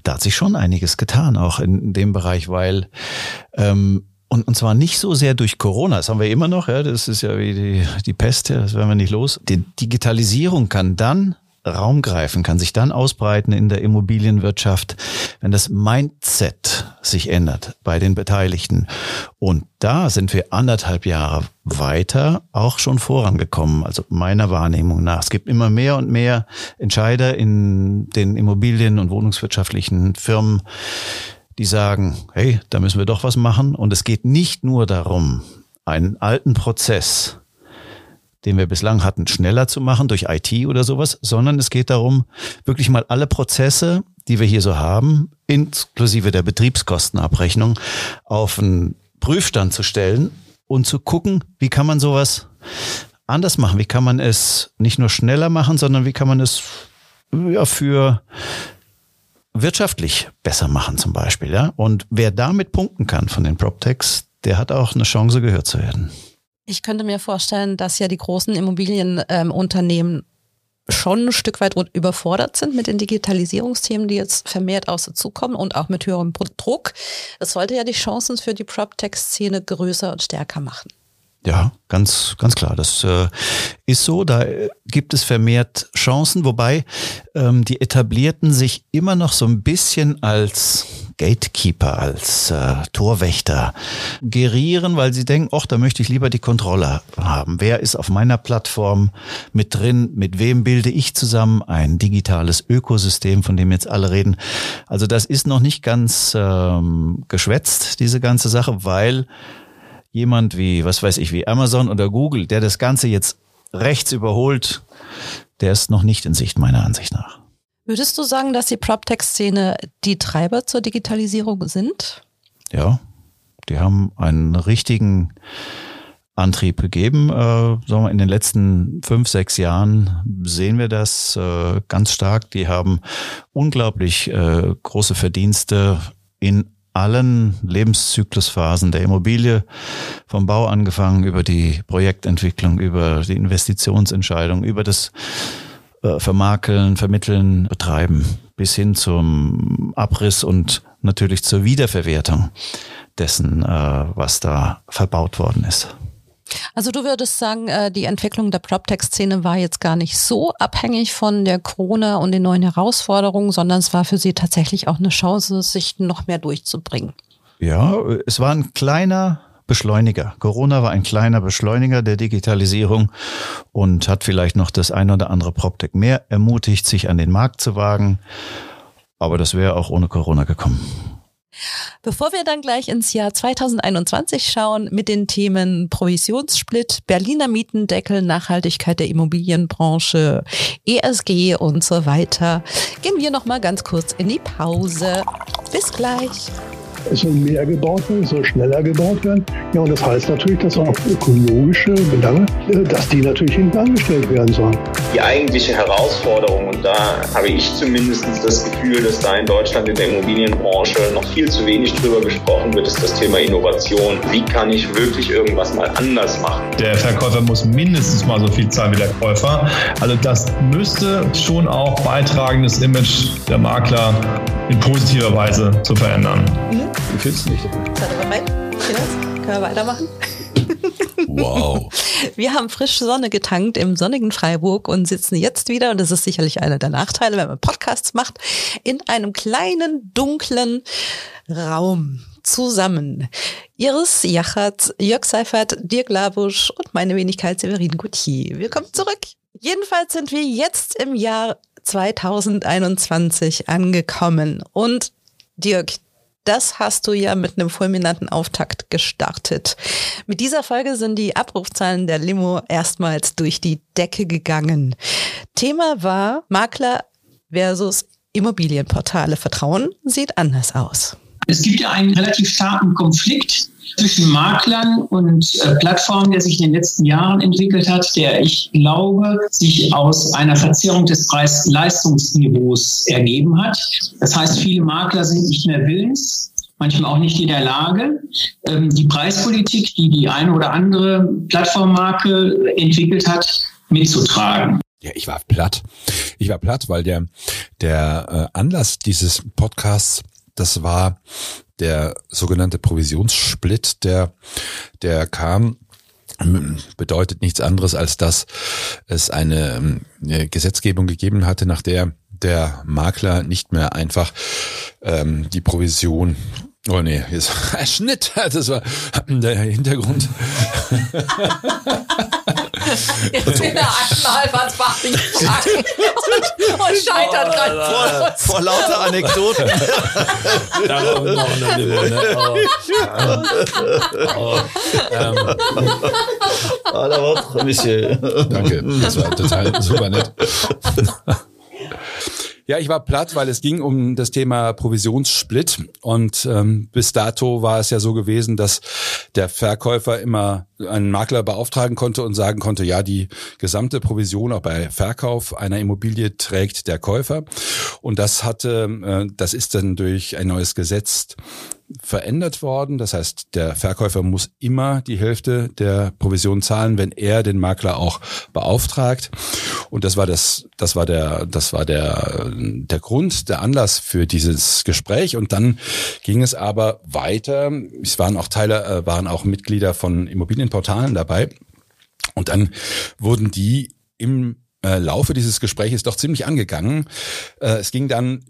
da hat sich schon einiges getan, auch in dem Bereich, weil ähm, und, und zwar nicht so sehr durch Corona, das haben wir immer noch, ja, das ist ja wie die, die Pest, ja, das werden wir nicht los. Die Digitalisierung kann dann Raum greifen, kann sich dann ausbreiten in der Immobilienwirtschaft, wenn das Mindset sich ändert bei den Beteiligten. Und da sind wir anderthalb Jahre weiter auch schon vorangekommen, also meiner Wahrnehmung nach. Es gibt immer mehr und mehr Entscheider in den Immobilien- und wohnungswirtschaftlichen Firmen, die sagen, hey, da müssen wir doch was machen. Und es geht nicht nur darum, einen alten Prozess den wir bislang hatten, schneller zu machen durch IT oder sowas, sondern es geht darum, wirklich mal alle Prozesse, die wir hier so haben, inklusive der Betriebskostenabrechnung, auf einen Prüfstand zu stellen und zu gucken, wie kann man sowas anders machen? Wie kann man es nicht nur schneller machen, sondern wie kann man es ja, für wirtschaftlich besser machen zum Beispiel. Ja? Und wer damit punkten kann von den PropTechs, der hat auch eine Chance, gehört zu werden. Ich könnte mir vorstellen, dass ja die großen Immobilienunternehmen schon ein Stück weit überfordert sind mit den Digitalisierungsthemen, die jetzt vermehrt aus dazukommen und auch mit höherem Druck. Das sollte ja die Chancen für die PropTech-Szene größer und stärker machen. Ja, ganz, ganz klar. Das äh, ist so. Da äh, gibt es vermehrt Chancen, wobei ähm, die Etablierten sich immer noch so ein bisschen als Gatekeeper, als äh, Torwächter gerieren, weil sie denken, ach, da möchte ich lieber die Kontrolle haben. Wer ist auf meiner Plattform mit drin? Mit wem bilde ich zusammen ein digitales Ökosystem, von dem jetzt alle reden? Also das ist noch nicht ganz ähm, geschwätzt, diese ganze Sache, weil jemand wie, was weiß ich, wie Amazon oder Google, der das Ganze jetzt rechts überholt, der ist noch nicht in Sicht meiner Ansicht nach. Würdest du sagen, dass die PropTech-Szene die Treiber zur Digitalisierung sind? Ja, die haben einen richtigen Antrieb gegeben. Äh, sagen wir, in den letzten fünf, sechs Jahren sehen wir das äh, ganz stark. Die haben unglaublich äh, große Verdienste in allen Lebenszyklusphasen der Immobilie, vom Bau angefangen über die Projektentwicklung, über die Investitionsentscheidung, über das äh, Vermakeln, Vermitteln, Betreiben bis hin zum Abriss und natürlich zur Wiederverwertung dessen, äh, was da verbaut worden ist. Also du würdest sagen, äh, die Entwicklung der PropTech-Szene war jetzt gar nicht so abhängig von der Corona und den neuen Herausforderungen, sondern es war für sie tatsächlich auch eine Chance, sich noch mehr durchzubringen. Ja, es war ein kleiner Beschleuniger. Corona war ein kleiner Beschleuniger der Digitalisierung und hat vielleicht noch das ein oder andere PropTech mehr ermutigt, sich an den Markt zu wagen. Aber das wäre auch ohne Corona gekommen. Bevor wir dann gleich ins Jahr 2021 schauen mit den Themen Provisionssplit, Berliner Mietendeckel, Nachhaltigkeit der Immobilienbranche, ESG und so weiter, gehen wir noch mal ganz kurz in die Pause. Bis gleich. Es soll mehr gebaut werden, es soll schneller gebaut werden. Ja, und das heißt natürlich, dass auch ökologische Belange, äh, dass die natürlich hinten angestellt werden sollen. Die eigentliche Herausforderung, und da habe ich zumindest das Gefühl, dass da in Deutschland in der Immobilienbranche noch viel zu wenig drüber gesprochen wird, ist das Thema Innovation. Wie kann ich wirklich irgendwas mal anders machen? Der Verkäufer muss mindestens mal so viel zahlen wie der Käufer. Also das müsste schon auch beitragen, das Image der Makler in positiver Weise zu verändern. Wie findest du mich Seid ihr bereit? Können wir weitermachen? Wow. Wir haben frische Sonne getankt im sonnigen Freiburg und sitzen jetzt wieder, und das ist sicherlich einer der Nachteile, wenn man Podcasts macht, in einem kleinen, dunklen Raum zusammen. Iris Jachat, Jörg Seifert, Dirk Labusch und meine Wenigkeit Severin Gauthier. Willkommen zurück. Jedenfalls sind wir jetzt im Jahr 2021 angekommen. Und Dirk, das hast du ja mit einem fulminanten Auftakt gestartet. Mit dieser Folge sind die Abrufzahlen der Limo erstmals durch die Decke gegangen. Thema war Makler versus Immobilienportale vertrauen, sieht anders aus. Es gibt ja einen relativ starken Konflikt zwischen Maklern und äh, Plattformen, der sich in den letzten Jahren entwickelt hat, der ich glaube, sich aus einer Verzerrung des Preis-Leistungsniveaus ergeben hat. Das heißt, viele Makler sind nicht mehr willens, manchmal auch nicht in der Lage, ähm, die Preispolitik, die die eine oder andere Plattformmarke entwickelt hat, mitzutragen. Ja, ich war platt. Ich war platt, weil der, der äh, Anlass dieses Podcasts, das war der sogenannte Provisionssplit, der, der kam bedeutet nichts anderes, als dass es eine, eine Gesetzgebung gegeben hatte, nach der der Makler nicht mehr einfach ähm, die Provision Oh nee, jetzt Schnitt, das war der Hintergrund. Jetzt will er einmal was fachlich fragen und scheitert oh, gerade vor, vor lauter Anekdoten. Darauf noch eine Niveau, ne? Oh. Oh. Ähm. La vôtre, Monsieur. Danke, das war total super nett. Ja, ich war platt, weil es ging um das Thema Provisionssplit und ähm, bis dato war es ja so gewesen, dass der Verkäufer immer einen Makler beauftragen konnte und sagen konnte, ja, die gesamte Provision auch bei Verkauf einer Immobilie trägt der Käufer. Und das hatte, äh, das ist dann durch ein neues Gesetz verändert worden. Das heißt, der Verkäufer muss immer die Hälfte der Provision zahlen, wenn er den Makler auch beauftragt. Und das war das, das war der, das war der, der Grund, der Anlass für dieses Gespräch. Und dann ging es aber weiter. Es waren auch Teile, äh, waren auch Mitglieder von Immobilienportalen dabei. Und dann wurden die im äh, Laufe dieses Gespräches doch ziemlich angegangen. Äh, es ging dann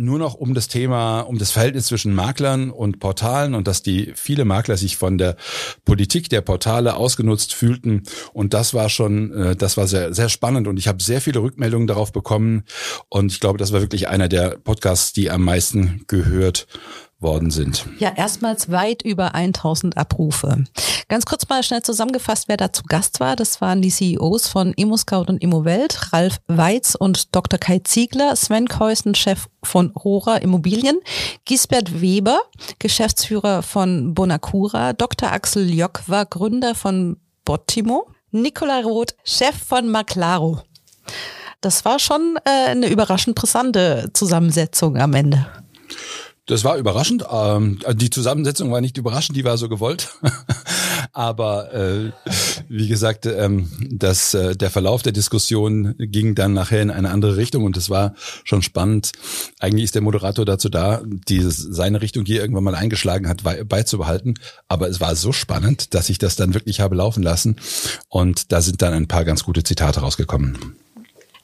nur noch um das Thema, um das Verhältnis zwischen Maklern und Portalen und dass die viele Makler sich von der Politik der Portale ausgenutzt fühlten. Und das war schon, äh, das war sehr, sehr spannend und ich habe sehr viele Rückmeldungen darauf bekommen. Und ich glaube, das war wirklich einer der Podcasts, die am meisten gehört worden sind. Ja, erstmals weit über 1000 Abrufe. Ganz kurz mal schnell zusammengefasst, wer da zu Gast war. Das waren die CEOs von ImmoScout und ImmoWelt, Ralf Weiz und Dr. Kai Ziegler, Sven Keusen, Chef von Rora Immobilien, Gisbert Weber, Geschäftsführer von Bonacura, Dr. Axel Jock war Gründer von Bottimo, Nicola Roth, Chef von Maclaro. Das war schon äh, eine überraschend brisante Zusammensetzung am Ende. Das war überraschend. Ähm, die Zusammensetzung war nicht überraschend, die war so gewollt. Aber äh, wie gesagt, ähm, das, äh, der Verlauf der Diskussion ging dann nachher in eine andere Richtung und es war schon spannend. Eigentlich ist der Moderator dazu da, die, seine Richtung, die er irgendwann mal eingeschlagen hat, beizubehalten. Aber es war so spannend, dass ich das dann wirklich habe laufen lassen. Und da sind dann ein paar ganz gute Zitate rausgekommen.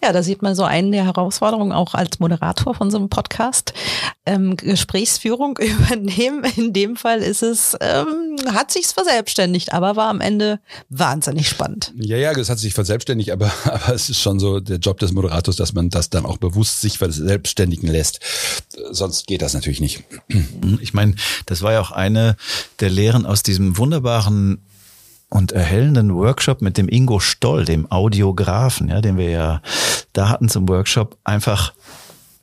Ja, da sieht man so einen der Herausforderungen auch als Moderator von so einem Podcast. Ähm, Gesprächsführung übernehmen. In dem Fall ist es, ähm, hat sich's verselbstständigt, aber war am Ende wahnsinnig spannend. Ja, ja, das hat sich verselbstständigt, aber, aber es ist schon so der Job des Moderators, dass man das dann auch bewusst sich verselbstständigen lässt. Sonst geht das natürlich nicht. Ich meine, das war ja auch eine der Lehren aus diesem wunderbaren und erhellenden Workshop mit dem Ingo Stoll, dem Audiografen, ja, den wir ja da hatten zum Workshop, einfach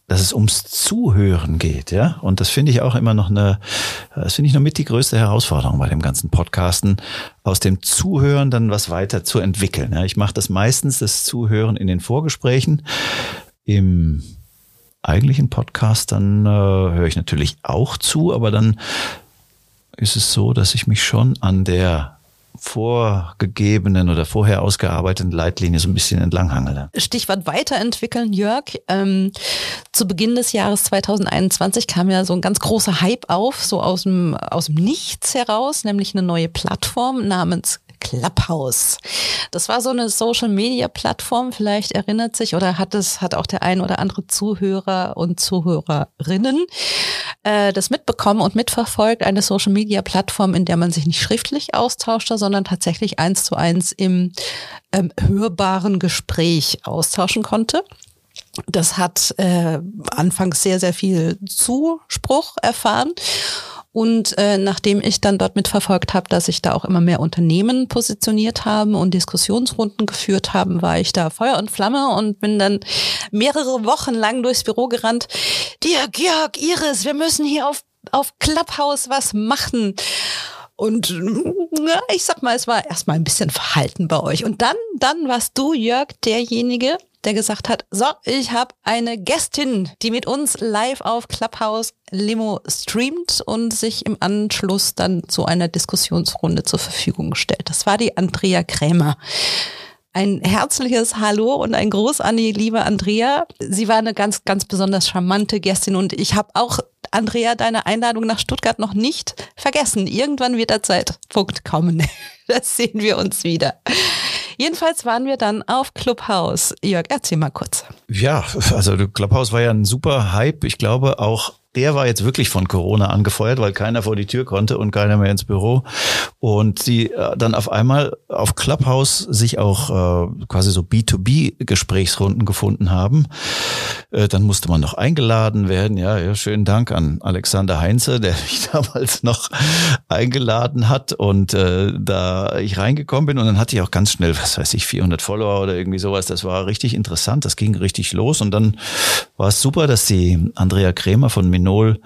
dass es ums Zuhören geht, ja. Und das finde ich auch immer noch eine, das finde ich noch mit die größte Herausforderung bei dem ganzen Podcasten, aus dem Zuhören dann was weiter zu entwickeln. Ja. Ich mache das meistens, das Zuhören in den Vorgesprächen. Im eigentlichen Podcast, dann äh, höre ich natürlich auch zu, aber dann ist es so, dass ich mich schon an der vorgegebenen oder vorher ausgearbeiteten Leitlinie so ein bisschen entlanghangele. Stichwort weiterentwickeln, Jörg. Ähm, zu Beginn des Jahres 2021 kam ja so ein ganz großer Hype auf, so aus dem, aus dem Nichts heraus, nämlich eine neue Plattform namens Clubhouse. Das war so eine Social Media Plattform, vielleicht erinnert sich oder hat es, hat auch der ein oder andere Zuhörer und Zuhörerinnen äh, das mitbekommen und mitverfolgt. Eine Social Media Plattform, in der man sich nicht schriftlich austauschte, sondern tatsächlich eins zu eins im ähm, hörbaren Gespräch austauschen konnte. Das hat äh, anfangs sehr, sehr viel Zuspruch erfahren. Und äh, nachdem ich dann dort mitverfolgt habe, dass sich da auch immer mehr Unternehmen positioniert haben und Diskussionsrunden geführt haben, war ich da Feuer und Flamme und bin dann mehrere Wochen lang durchs Büro gerannt. Dirk, Jörg, Iris, wir müssen hier auf, auf Clubhouse was machen. Und ja, ich sag mal, es war erstmal ein bisschen verhalten bei euch. Und dann, dann warst du, Jörg, derjenige, der gesagt hat, so, ich habe eine Gästin, die mit uns live auf Clubhouse Limo streamt und sich im Anschluss dann zu einer Diskussionsrunde zur Verfügung stellt. Das war die Andrea Krämer. Ein herzliches Hallo und ein Gruß an die liebe Andrea. Sie war eine ganz, ganz besonders charmante Gästin und ich habe auch, Andrea, deine Einladung nach Stuttgart noch nicht vergessen. Irgendwann wird der Zeitpunkt kommen. Das sehen wir uns wieder. Jedenfalls waren wir dann auf Clubhouse. Jörg, erzähl mal kurz. Ja, also Clubhouse war ja ein super Hype. Ich glaube auch der war jetzt wirklich von Corona angefeuert, weil keiner vor die Tür konnte und keiner mehr ins Büro. Und sie äh, dann auf einmal auf Clubhouse sich auch äh, quasi so B2B-Gesprächsrunden gefunden haben. Äh, dann musste man noch eingeladen werden. Ja, ja, schönen Dank an Alexander Heinze, der mich damals noch eingeladen hat und äh, da ich reingekommen bin und dann hatte ich auch ganz schnell, was weiß ich, 400 Follower oder irgendwie sowas. Das war richtig interessant. Das ging richtig los und dann war es super, dass die Andrea Krämer von Min Minol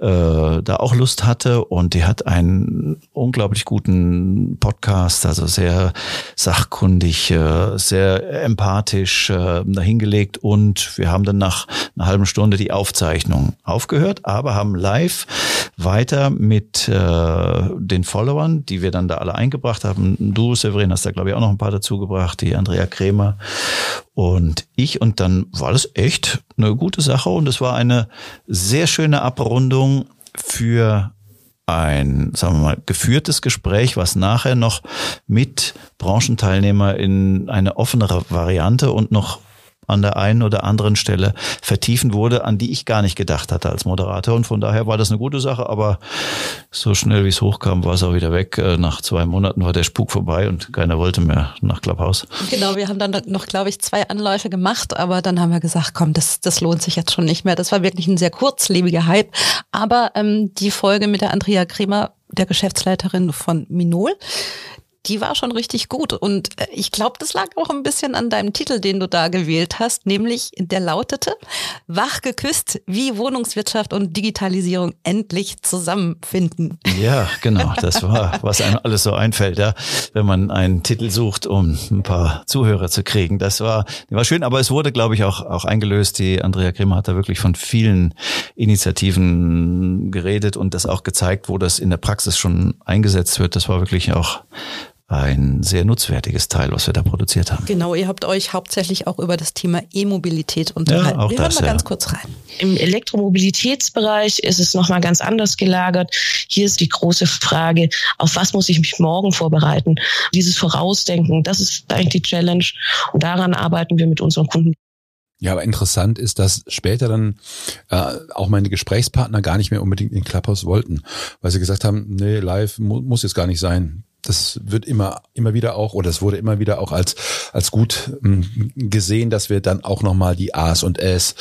äh, da auch Lust hatte und die hat einen unglaublich guten Podcast, also sehr sachkundig, äh, sehr empathisch äh, dahingelegt und wir haben dann nach einer halben Stunde die Aufzeichnung aufgehört, aber haben live weiter mit äh, den Followern, die wir dann da alle eingebracht haben. Du, Severin, hast da glaube ich auch noch ein paar dazu gebracht, die Andrea Krämer und ich und dann war das echt eine gute Sache. Und es war eine sehr schöne Abrundung für ein, sagen wir mal, geführtes Gespräch, was nachher noch mit Branchenteilnehmer in eine offenere Variante und noch an der einen oder anderen Stelle vertiefen wurde, an die ich gar nicht gedacht hatte als Moderator. Und von daher war das eine gute Sache, aber so schnell wie es hochkam, war es auch wieder weg. Äh, nach zwei Monaten war der Spuk vorbei und keiner wollte mehr nach Clubhouse. Genau, wir haben dann noch, glaube ich, zwei Anläufe gemacht, aber dann haben wir gesagt, komm, das, das lohnt sich jetzt schon nicht mehr. Das war wirklich ein sehr kurzlebiger Hype. Aber ähm, die Folge mit der Andrea Kremer, der Geschäftsleiterin von Minol, die war schon richtig gut. Und äh, ich glaube, das lag auch ein bisschen an deinem Titel, den du da gewählt hast, nämlich der lautete Wach geküsst, wie Wohnungswirtschaft und Digitalisierung endlich zusammenfinden. Ja, genau. Das war, was einem alles so einfällt, ja, wenn man einen Titel sucht, um ein paar Zuhörer zu kriegen. Das war, war schön, aber es wurde, glaube ich, auch, auch eingelöst. Die Andrea Grimmer hat da wirklich von vielen Initiativen geredet und das auch gezeigt, wo das in der Praxis schon eingesetzt wird. Das war wirklich auch ein sehr nutzwertiges Teil, was wir da produziert haben. Genau, ihr habt euch hauptsächlich auch über das Thema E-Mobilität unterhalten. Ja, auch wir das, hören mal ja. ganz kurz rein. Im Elektromobilitätsbereich ist es nochmal ganz anders gelagert. Hier ist die große Frage, auf was muss ich mich morgen vorbereiten? Dieses Vorausdenken, das ist eigentlich die Challenge. Und daran arbeiten wir mit unseren Kunden. Ja, aber interessant ist, dass später dann äh, auch meine Gesprächspartner gar nicht mehr unbedingt in Clubhouse wollten, weil sie gesagt haben, nee, live mu muss jetzt gar nicht sein. Das wird immer, immer wieder auch, oder es wurde immer wieder auch als, als gut mh, gesehen, dass wir dann auch nochmal die A's und Ä's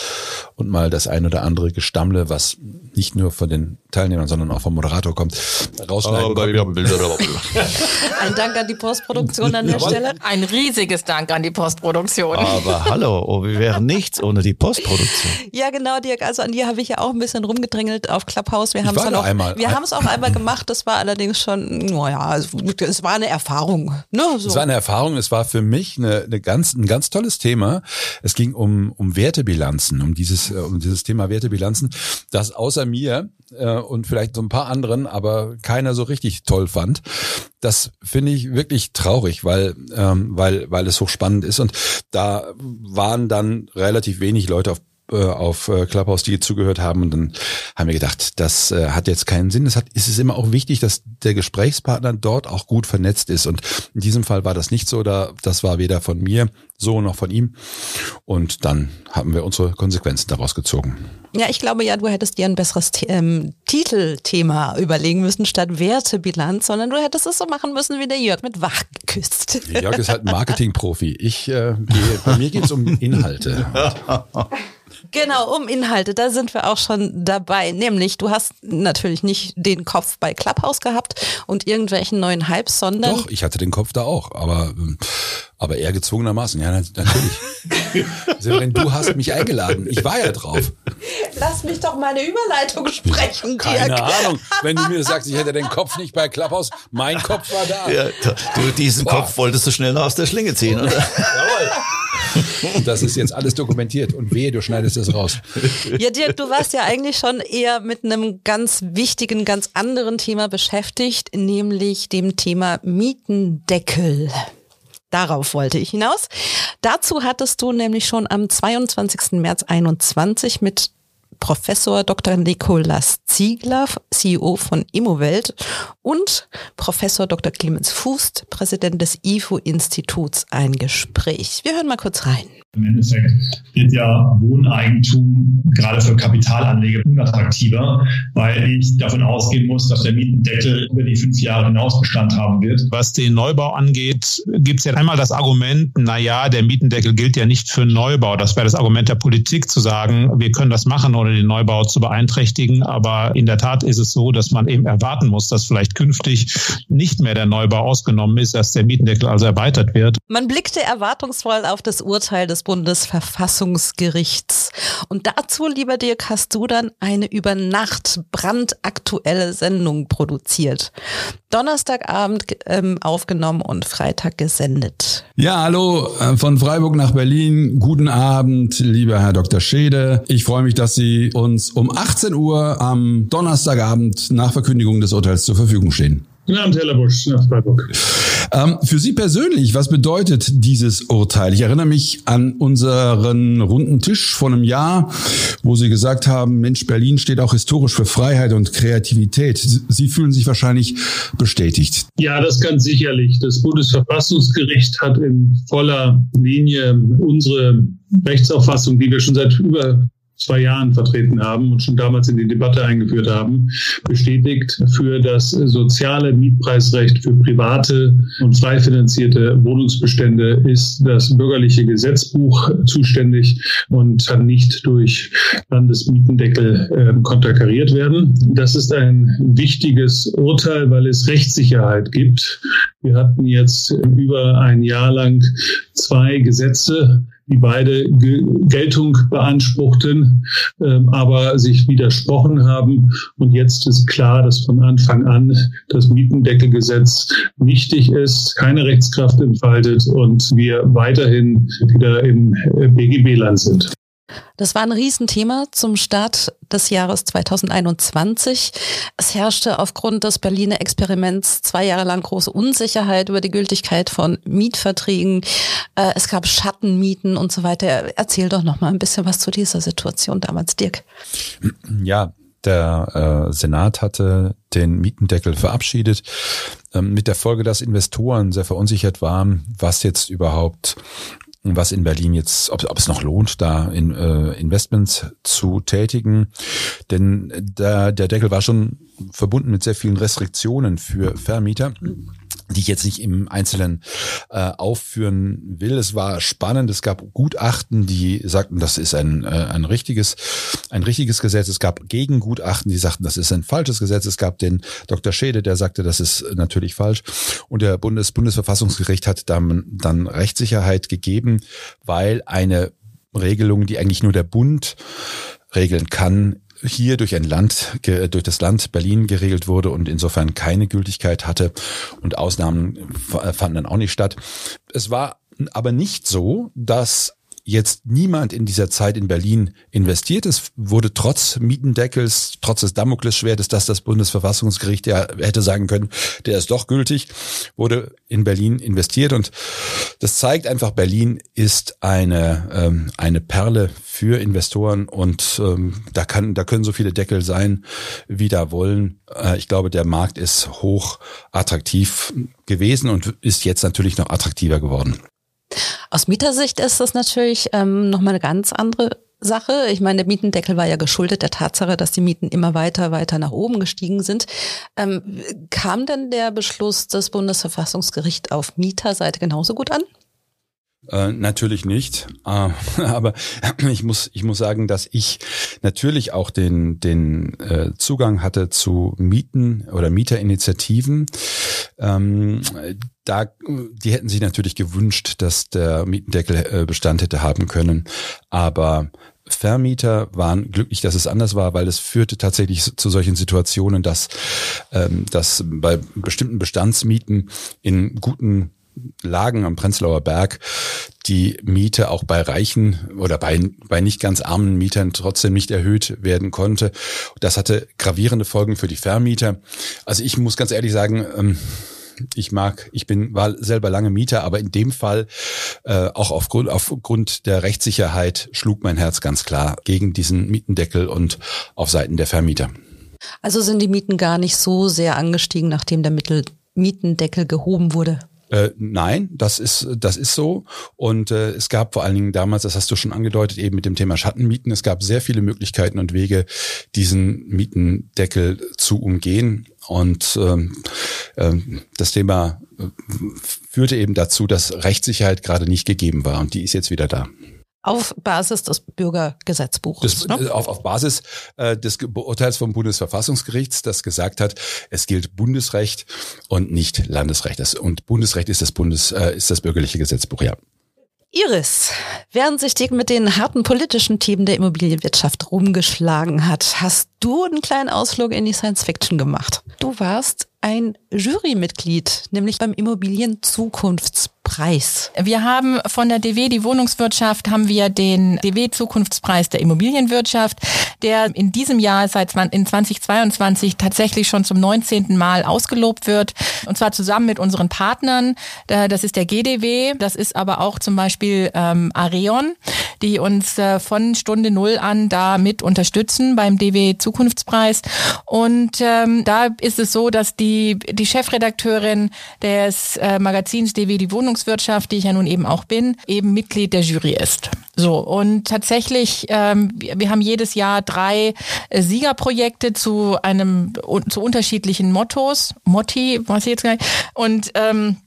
und mal das ein oder andere Gestammle, was nicht nur von den Teilnehmern, sondern auch vom Moderator kommt, rausschneiden. konnten. Ein Dank an die Postproduktion an der. Stelle. Ein riesiges Dank an die Postproduktion. Aber hallo, oh, wir wären nichts ohne die Postproduktion. Ja, genau, Dirk. Also an dir habe ich ja auch ein bisschen rumgedrängelt auf Clubhouse. Wir haben es auch, einmal. wir haben es auch einmal gemacht. Das war allerdings schon, naja, es, es war eine Erfahrung. Ne, so. Es war eine Erfahrung, es war für mich eine, eine ganz, ein ganz tolles Thema. Es ging um, um Wertebilanzen, um dieses, äh, um dieses Thema Wertebilanzen, das außer mir äh, und vielleicht so ein paar anderen, aber keiner so richtig toll fand. Das finde ich wirklich traurig, weil, ähm, weil, weil es hochspannend ist. Und da waren dann relativ wenig Leute auf äh, auf äh, Clubhouse, die zugehört haben. Und dann haben wir gedacht, das äh, hat jetzt keinen Sinn. Es, hat, es ist immer auch wichtig, dass der Gesprächspartner dort auch gut vernetzt ist. Und in diesem Fall war das nicht so. Da, das war weder von mir so noch von ihm. Und dann haben wir unsere Konsequenzen daraus gezogen. Ja, ich glaube ja, du hättest dir ein besseres ähm, Titelthema überlegen müssen statt Wertebilanz, sondern du hättest es so machen müssen wie der Jörg mit Wach geküsst. Jörg ist halt ein Marketingprofi. Ich äh, gehe, bei mir geht es um Inhalte. Genau, um Inhalte, da sind wir auch schon dabei. Nämlich, du hast natürlich nicht den Kopf bei Clubhouse gehabt und irgendwelchen neuen Hypes, sondern. Doch, ich hatte den Kopf da auch, aber, ähm, aber eher gezwungenermaßen. Ja, natürlich. Severin, du hast mich eingeladen. Ich war ja drauf. Lass mich doch meine Überleitung sprechen, Dirk. Keine Ahnung. Wenn du mir sagst, ich hätte den Kopf nicht bei Clubhouse, mein Kopf war da. Ja, du, diesen Boah. Kopf wolltest du schnell aus der Schlinge ziehen, oder? Jawohl. Das ist jetzt alles dokumentiert und wehe, du schneidest das raus. Ja, Dirk, du warst ja eigentlich schon eher mit einem ganz wichtigen, ganz anderen Thema beschäftigt, nämlich dem Thema Mietendeckel. Darauf wollte ich hinaus. Dazu hattest du nämlich schon am 22. März 21 mit Professor Dr. Nikolas Ziegler, CEO von Immowelt und Professor Dr. Clemens Fußt, Präsident des IFO-Instituts ein Gespräch. Wir hören mal kurz rein. Im Endeffekt wird ja Wohneigentum gerade für Kapitalanleger unattraktiver, weil ich davon ausgehen muss, dass der Mietendeckel über die fünf Jahre hinaus Bestand haben wird. Was den Neubau angeht, gibt es ja einmal das Argument, na ja, der Mietendeckel gilt ja nicht für Neubau. Das wäre das Argument der Politik zu sagen, wir können das machen, ohne den Neubau zu beeinträchtigen. Aber in der Tat ist es so, dass man eben erwarten muss, dass vielleicht künftig nicht mehr der Neubau ausgenommen ist, dass der Mietendeckel also erweitert wird. Man blickte erwartungsvoll auf das Urteil des Bundesverfassungsgerichts. Und dazu, lieber Dirk, hast du dann eine über Nacht brandaktuelle Sendung produziert. Donnerstagabend ähm, aufgenommen und Freitag gesendet. Ja, hallo äh, von Freiburg nach Berlin. Guten Abend, lieber Herr Dr. Schede. Ich freue mich, dass Sie uns um 18 Uhr am Donnerstagabend nach Verkündigung des Urteils zur Verfügung stehen. Guten Abend, Herr Labusch nach Freiburg. Ähm, für Sie persönlich, was bedeutet dieses Urteil? Ich erinnere mich an unseren runden Tisch vor einem Jahr, wo Sie gesagt haben, Mensch, Berlin steht auch historisch für Freiheit und Kreativität. Sie fühlen sich wahrscheinlich bestätigt. Ja, das ganz sicherlich. Das Bundesverfassungsgericht hat in voller Linie unsere Rechtsauffassung, die wir schon seit über zwei Jahren vertreten haben und schon damals in die Debatte eingeführt haben, bestätigt für das soziale Mietpreisrecht für private und frei finanzierte Wohnungsbestände ist das bürgerliche Gesetzbuch zuständig und kann nicht durch Landesmietendeckel äh, konterkariert werden. Das ist ein wichtiges Urteil, weil es Rechtssicherheit gibt. Wir hatten jetzt über ein Jahr lang zwei Gesetze, die beide Geltung beanspruchten, ähm, aber sich widersprochen haben. Und jetzt ist klar, dass von Anfang an das Mietendeckelgesetz nichtig ist, keine Rechtskraft entfaltet und wir weiterhin wieder im BGB-Land sind. Das war ein Riesenthema zum Start des Jahres 2021. Es herrschte aufgrund des Berliner Experiments zwei Jahre lang große Unsicherheit über die Gültigkeit von Mietverträgen. Äh, es gab Schattenmieten und so weiter. Erzähl doch noch mal ein bisschen was zu dieser Situation damals, Dirk. Ja, der äh, Senat hatte den Mietendeckel verabschiedet, ähm, mit der Folge, dass Investoren sehr verunsichert waren, was jetzt überhaupt was in Berlin jetzt, ob, ob es noch lohnt, da in, äh, Investments zu tätigen. Denn der, der Deckel war schon verbunden mit sehr vielen Restriktionen für Vermieter die ich jetzt nicht im Einzelnen äh, aufführen will. Es war spannend. Es gab Gutachten, die sagten, das ist ein, äh, ein richtiges, ein richtiges Gesetz. Es gab Gegengutachten, die sagten, das ist ein falsches Gesetz. Es gab den Dr. Schede, der sagte, das ist natürlich falsch. Und der Bundes Bundesverfassungsgericht hat dann, dann Rechtssicherheit gegeben, weil eine Regelung, die eigentlich nur der Bund regeln kann, hier durch ein Land, durch das Land Berlin geregelt wurde und insofern keine Gültigkeit hatte und Ausnahmen fanden dann auch nicht statt. Es war aber nicht so, dass jetzt niemand in dieser Zeit in Berlin investiert. Es wurde trotz Mietendeckels, trotz des Damoklesschwertes, dass das Bundesverfassungsgericht ja hätte sagen können, der ist doch gültig, wurde in Berlin investiert. Und das zeigt einfach, Berlin ist eine, ähm, eine Perle für Investoren und ähm, da kann, da können so viele Deckel sein, wie da wollen. Äh, ich glaube, der Markt ist hoch attraktiv gewesen und ist jetzt natürlich noch attraktiver geworden. Aus Mietersicht ist das natürlich ähm, nochmal eine ganz andere Sache. Ich meine, der Mietendeckel war ja geschuldet der Tatsache, dass die Mieten immer weiter, weiter nach oben gestiegen sind. Ähm, kam denn der Beschluss des Bundesverfassungsgerichts auf Mieterseite genauso gut an? Äh, natürlich nicht, äh, aber ich muss ich muss sagen, dass ich natürlich auch den den äh, Zugang hatte zu Mieten oder Mieterinitiativen. Ähm, da die hätten sich natürlich gewünscht, dass der Mietendeckel äh, Bestand hätte haben können, aber Vermieter waren glücklich, dass es anders war, weil es führte tatsächlich zu solchen Situationen, dass, ähm, dass bei bestimmten Bestandsmieten in guten Lagen am Prenzlauer Berg die Miete auch bei reichen oder bei, bei nicht ganz armen Mietern trotzdem nicht erhöht werden konnte. Das hatte gravierende Folgen für die Vermieter. Also ich muss ganz ehrlich sagen, ähm, ich mag, ich bin, war selber lange Mieter, aber in dem Fall, äh, auch aufgrund, aufgrund der Rechtssicherheit, schlug mein Herz ganz klar gegen diesen Mietendeckel und auf Seiten der Vermieter. Also sind die Mieten gar nicht so sehr angestiegen, nachdem der Mittel Mietendeckel gehoben wurde? Äh, nein, das ist das ist so und äh, es gab vor allen Dingen damals, das hast du schon angedeutet, eben mit dem Thema Schattenmieten. Es gab sehr viele Möglichkeiten und Wege, diesen Mietendeckel zu umgehen und ähm, äh, das Thema äh, führte eben dazu, dass Rechtssicherheit gerade nicht gegeben war und die ist jetzt wieder da. Auf Basis des Bürgergesetzbuches. Das, ne? auf, auf Basis äh, des Urteils vom Bundesverfassungsgerichts, das gesagt hat, es gilt Bundesrecht und nicht Landesrecht. Das, und Bundesrecht ist das Bundes, äh, ist das bürgerliche Gesetzbuch, ja. Iris, während sich Dick mit den harten politischen Themen der Immobilienwirtschaft rumgeschlagen hat, hast du einen kleinen Ausflug in die Science Fiction gemacht. Du warst ein Jurymitglied, nämlich beim Immobilien-Zukunftspreis. Wir haben von der DW, die Wohnungswirtschaft, haben wir den DW-Zukunftspreis der Immobilienwirtschaft, der in diesem Jahr seit in 2022 tatsächlich schon zum 19. Mal ausgelobt wird. Und zwar zusammen mit unseren Partnern. Das ist der GDW, das ist aber auch zum Beispiel ähm, Areon, die uns äh, von Stunde Null an da mit unterstützen beim DW-Zukunftspreis. Und ähm, da ist es so, dass die die, die Chefredakteurin des äh, Magazins DW Die Wohnungswirtschaft, die ich ja nun eben auch bin, eben Mitglied der Jury ist. So, und tatsächlich, ähm, wir haben jedes Jahr drei äh, Siegerprojekte zu einem, zu unterschiedlichen Mottos, Motti, was ich jetzt gar nicht, und ähm,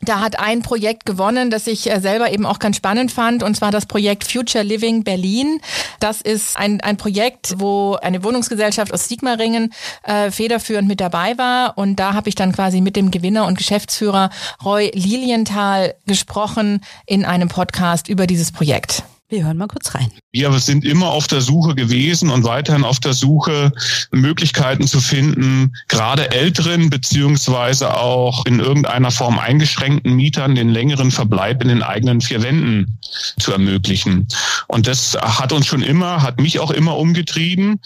da hat ein Projekt gewonnen, das ich äh, selber eben auch ganz spannend fand, und zwar das Projekt Future Living Berlin. Das ist ein, ein Projekt, wo eine Wohnungsgesellschaft aus Sigmaringen äh, federführend mit dabei war. Und da habe ich dann quasi mit dem Gewinner und Geschäftsführer Roy Lilienthal gesprochen in einem Podcast über dieses Projekt. Wir hören mal kurz rein. Wir sind immer auf der Suche gewesen und weiterhin auf der Suche, Möglichkeiten zu finden, gerade älteren beziehungsweise auch in irgendeiner Form eingeschränkten Mietern den längeren Verbleib in den eigenen vier Wänden zu ermöglichen. Und das hat uns schon immer, hat mich auch immer umgetrieben.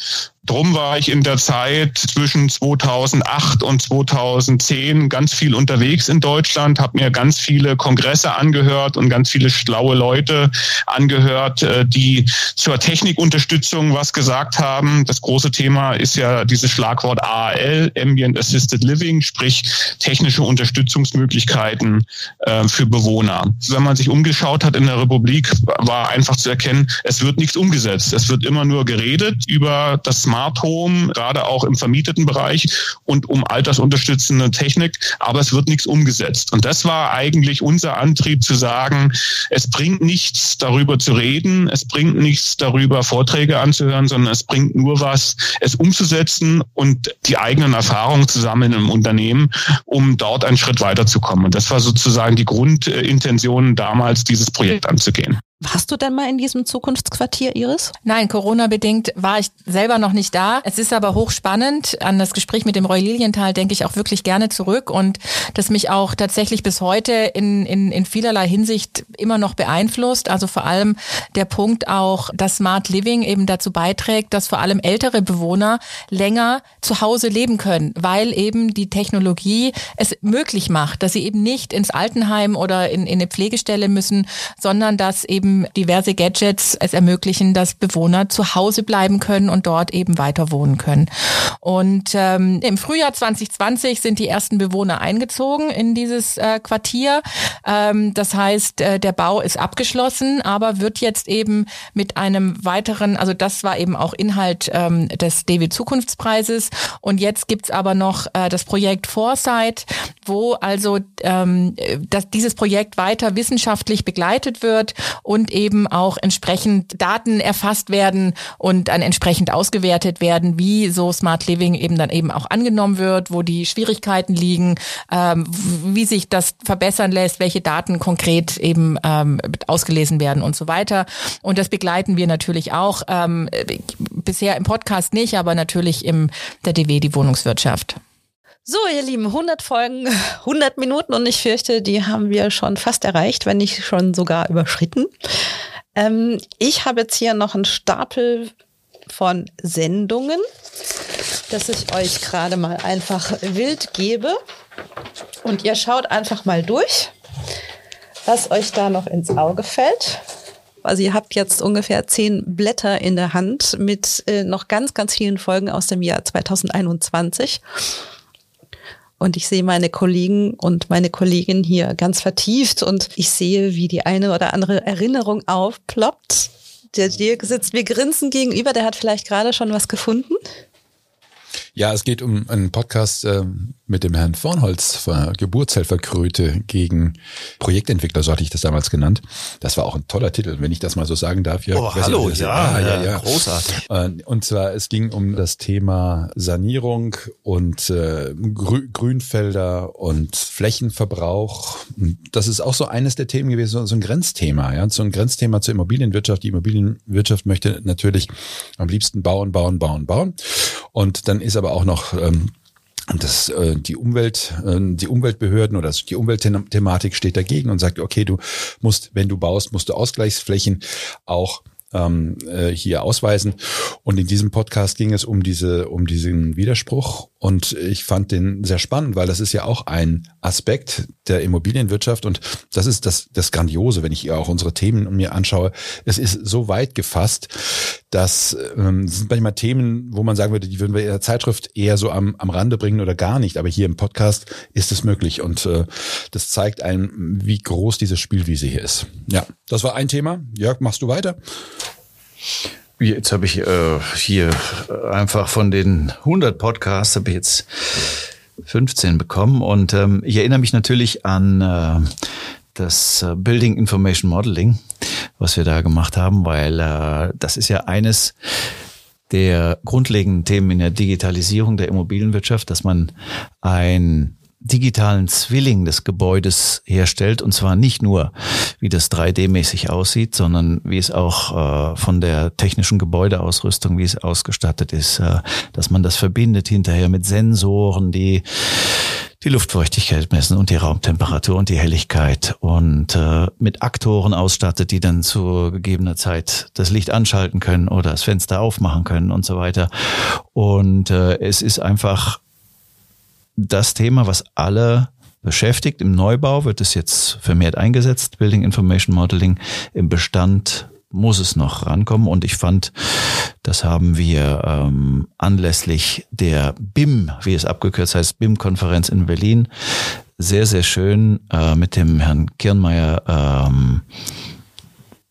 Drum war ich in der Zeit zwischen 2008 und 2010 ganz viel unterwegs in Deutschland, habe mir ganz viele Kongresse angehört und ganz viele schlaue Leute angehört, äh, die zur Technikunterstützung was gesagt haben. Das große Thema ist ja dieses Schlagwort AAL, Ambient Assisted Living, sprich technische Unterstützungsmöglichkeiten äh, für Bewohner. Wenn man sich umgeschaut hat in der Republik, war einfach zu erkennen, es wird nichts umgesetzt. Es wird immer nur geredet über das Smart Home, gerade auch im vermieteten Bereich und um altersunterstützende Technik, aber es wird nichts umgesetzt. Und das war eigentlich unser Antrieb zu sagen, es bringt nichts darüber zu reden, es bringt nichts darüber Vorträge anzuhören, sondern es bringt nur was, es umzusetzen und die eigenen Erfahrungen zu sammeln im Unternehmen, um dort einen Schritt weiterzukommen. Und das war sozusagen die Grundintention damals, dieses Projekt anzugehen. Warst du denn mal in diesem Zukunftsquartier, Iris? Nein, Corona-bedingt war ich selber noch nicht da. Es ist aber hochspannend. An das Gespräch mit dem Roy Lilienthal denke ich auch wirklich gerne zurück und das mich auch tatsächlich bis heute in, in, in vielerlei Hinsicht immer noch beeinflusst. Also vor allem der Punkt auch, dass Smart Living eben dazu beiträgt, dass vor allem ältere Bewohner länger zu Hause leben können, weil eben die Technologie es möglich macht, dass sie eben nicht ins Altenheim oder in, in eine Pflegestelle müssen, sondern dass eben diverse Gadgets es ermöglichen, dass Bewohner zu Hause bleiben können und dort eben weiter wohnen können. Und ähm, im Frühjahr 2020 sind die ersten Bewohner eingezogen in dieses äh, Quartier. Ähm, das heißt, äh, der Bau ist abgeschlossen, aber wird jetzt eben mit einem weiteren, also das war eben auch Inhalt ähm, des DW Zukunftspreises. Und jetzt gibt's aber noch äh, das Projekt Foresight, wo also ähm, dass dieses Projekt weiter wissenschaftlich begleitet wird und eben auch entsprechend Daten erfasst werden und dann entsprechend ausgewertet werden, wie so Smart Living eben dann eben auch angenommen wird, wo die Schwierigkeiten liegen, ähm, wie sich das verbessern lässt, welche Daten konkret eben ähm, ausgelesen werden und so weiter. Und das begleiten wir natürlich auch, ähm, bisher im Podcast nicht, aber natürlich im der DW, die Wohnungswirtschaft. So, ihr Lieben, 100 Folgen, 100 Minuten und ich fürchte, die haben wir schon fast erreicht, wenn nicht schon sogar überschritten. Ähm, ich habe jetzt hier noch einen Stapel von Sendungen, dass ich euch gerade mal einfach wild gebe. Und ihr schaut einfach mal durch, was euch da noch ins Auge fällt. Also ihr habt jetzt ungefähr zehn Blätter in der Hand mit äh, noch ganz, ganz vielen Folgen aus dem Jahr 2021. Und ich sehe meine Kollegen und meine Kollegin hier ganz vertieft und ich sehe, wie die eine oder andere Erinnerung aufploppt. Der Dirk sitzt mir grinsen gegenüber, der hat vielleicht gerade schon was gefunden. Ja, es geht um einen Podcast äh, mit dem Herrn Vornholz, Geburtshelferkröte gegen Projektentwickler, so hatte ich das damals genannt. Das war auch ein toller Titel, wenn ich das mal so sagen darf. Ja, oh, hallo, nicht, ja, ja, ja, ja, großartig. Äh, und zwar, es ging um das Thema Sanierung und äh, Grü Grünfelder und Flächenverbrauch. Das ist auch so eines der Themen gewesen, so ein Grenzthema, ja, so ein Grenzthema zur Immobilienwirtschaft. Die Immobilienwirtschaft möchte natürlich am liebsten bauen, bauen, bauen, bauen. Und dann ist aber auch noch ähm, das, äh, die Umwelt, äh, die Umweltbehörden oder die Umweltthematik steht dagegen und sagt, okay, du musst, wenn du baust, musst du Ausgleichsflächen auch ähm, äh, hier ausweisen. Und in diesem Podcast ging es um diese, um diesen Widerspruch. Und ich fand den sehr spannend, weil das ist ja auch ein Aspekt der Immobilienwirtschaft. Und das ist das, das Grandiose, wenn ich auch unsere Themen mir anschaue. Es ist so weit gefasst, dass ähm, sind manchmal Themen, wo man sagen würde, die würden wir in der Zeitschrift eher so am, am Rande bringen oder gar nicht. Aber hier im Podcast ist es möglich. Und äh, das zeigt einem, wie groß diese Spielwiese hier ist. Ja, das war ein Thema. Jörg, machst du weiter? Jetzt habe ich äh, hier einfach von den 100 Podcasts habe ich jetzt 15 bekommen. Und ähm, ich erinnere mich natürlich an äh, das äh, Building Information Modeling, was wir da gemacht haben, weil äh, das ist ja eines der grundlegenden Themen in der Digitalisierung der Immobilienwirtschaft, dass man ein digitalen Zwilling des Gebäudes herstellt. Und zwar nicht nur, wie das 3D-mäßig aussieht, sondern wie es auch äh, von der technischen Gebäudeausrüstung, wie es ausgestattet ist, äh, dass man das verbindet hinterher mit Sensoren, die die Luftfeuchtigkeit messen und die Raumtemperatur und die Helligkeit und äh, mit Aktoren ausstattet, die dann zu gegebener Zeit das Licht anschalten können oder das Fenster aufmachen können und so weiter. Und äh, es ist einfach das Thema, was alle beschäftigt. Im Neubau wird es jetzt vermehrt eingesetzt, Building Information Modeling. Im Bestand muss es noch rankommen. Und ich fand, das haben wir ähm, anlässlich der BIM, wie es abgekürzt heißt, BIM-Konferenz in Berlin, sehr, sehr schön äh, mit dem Herrn Kirnmeier ähm,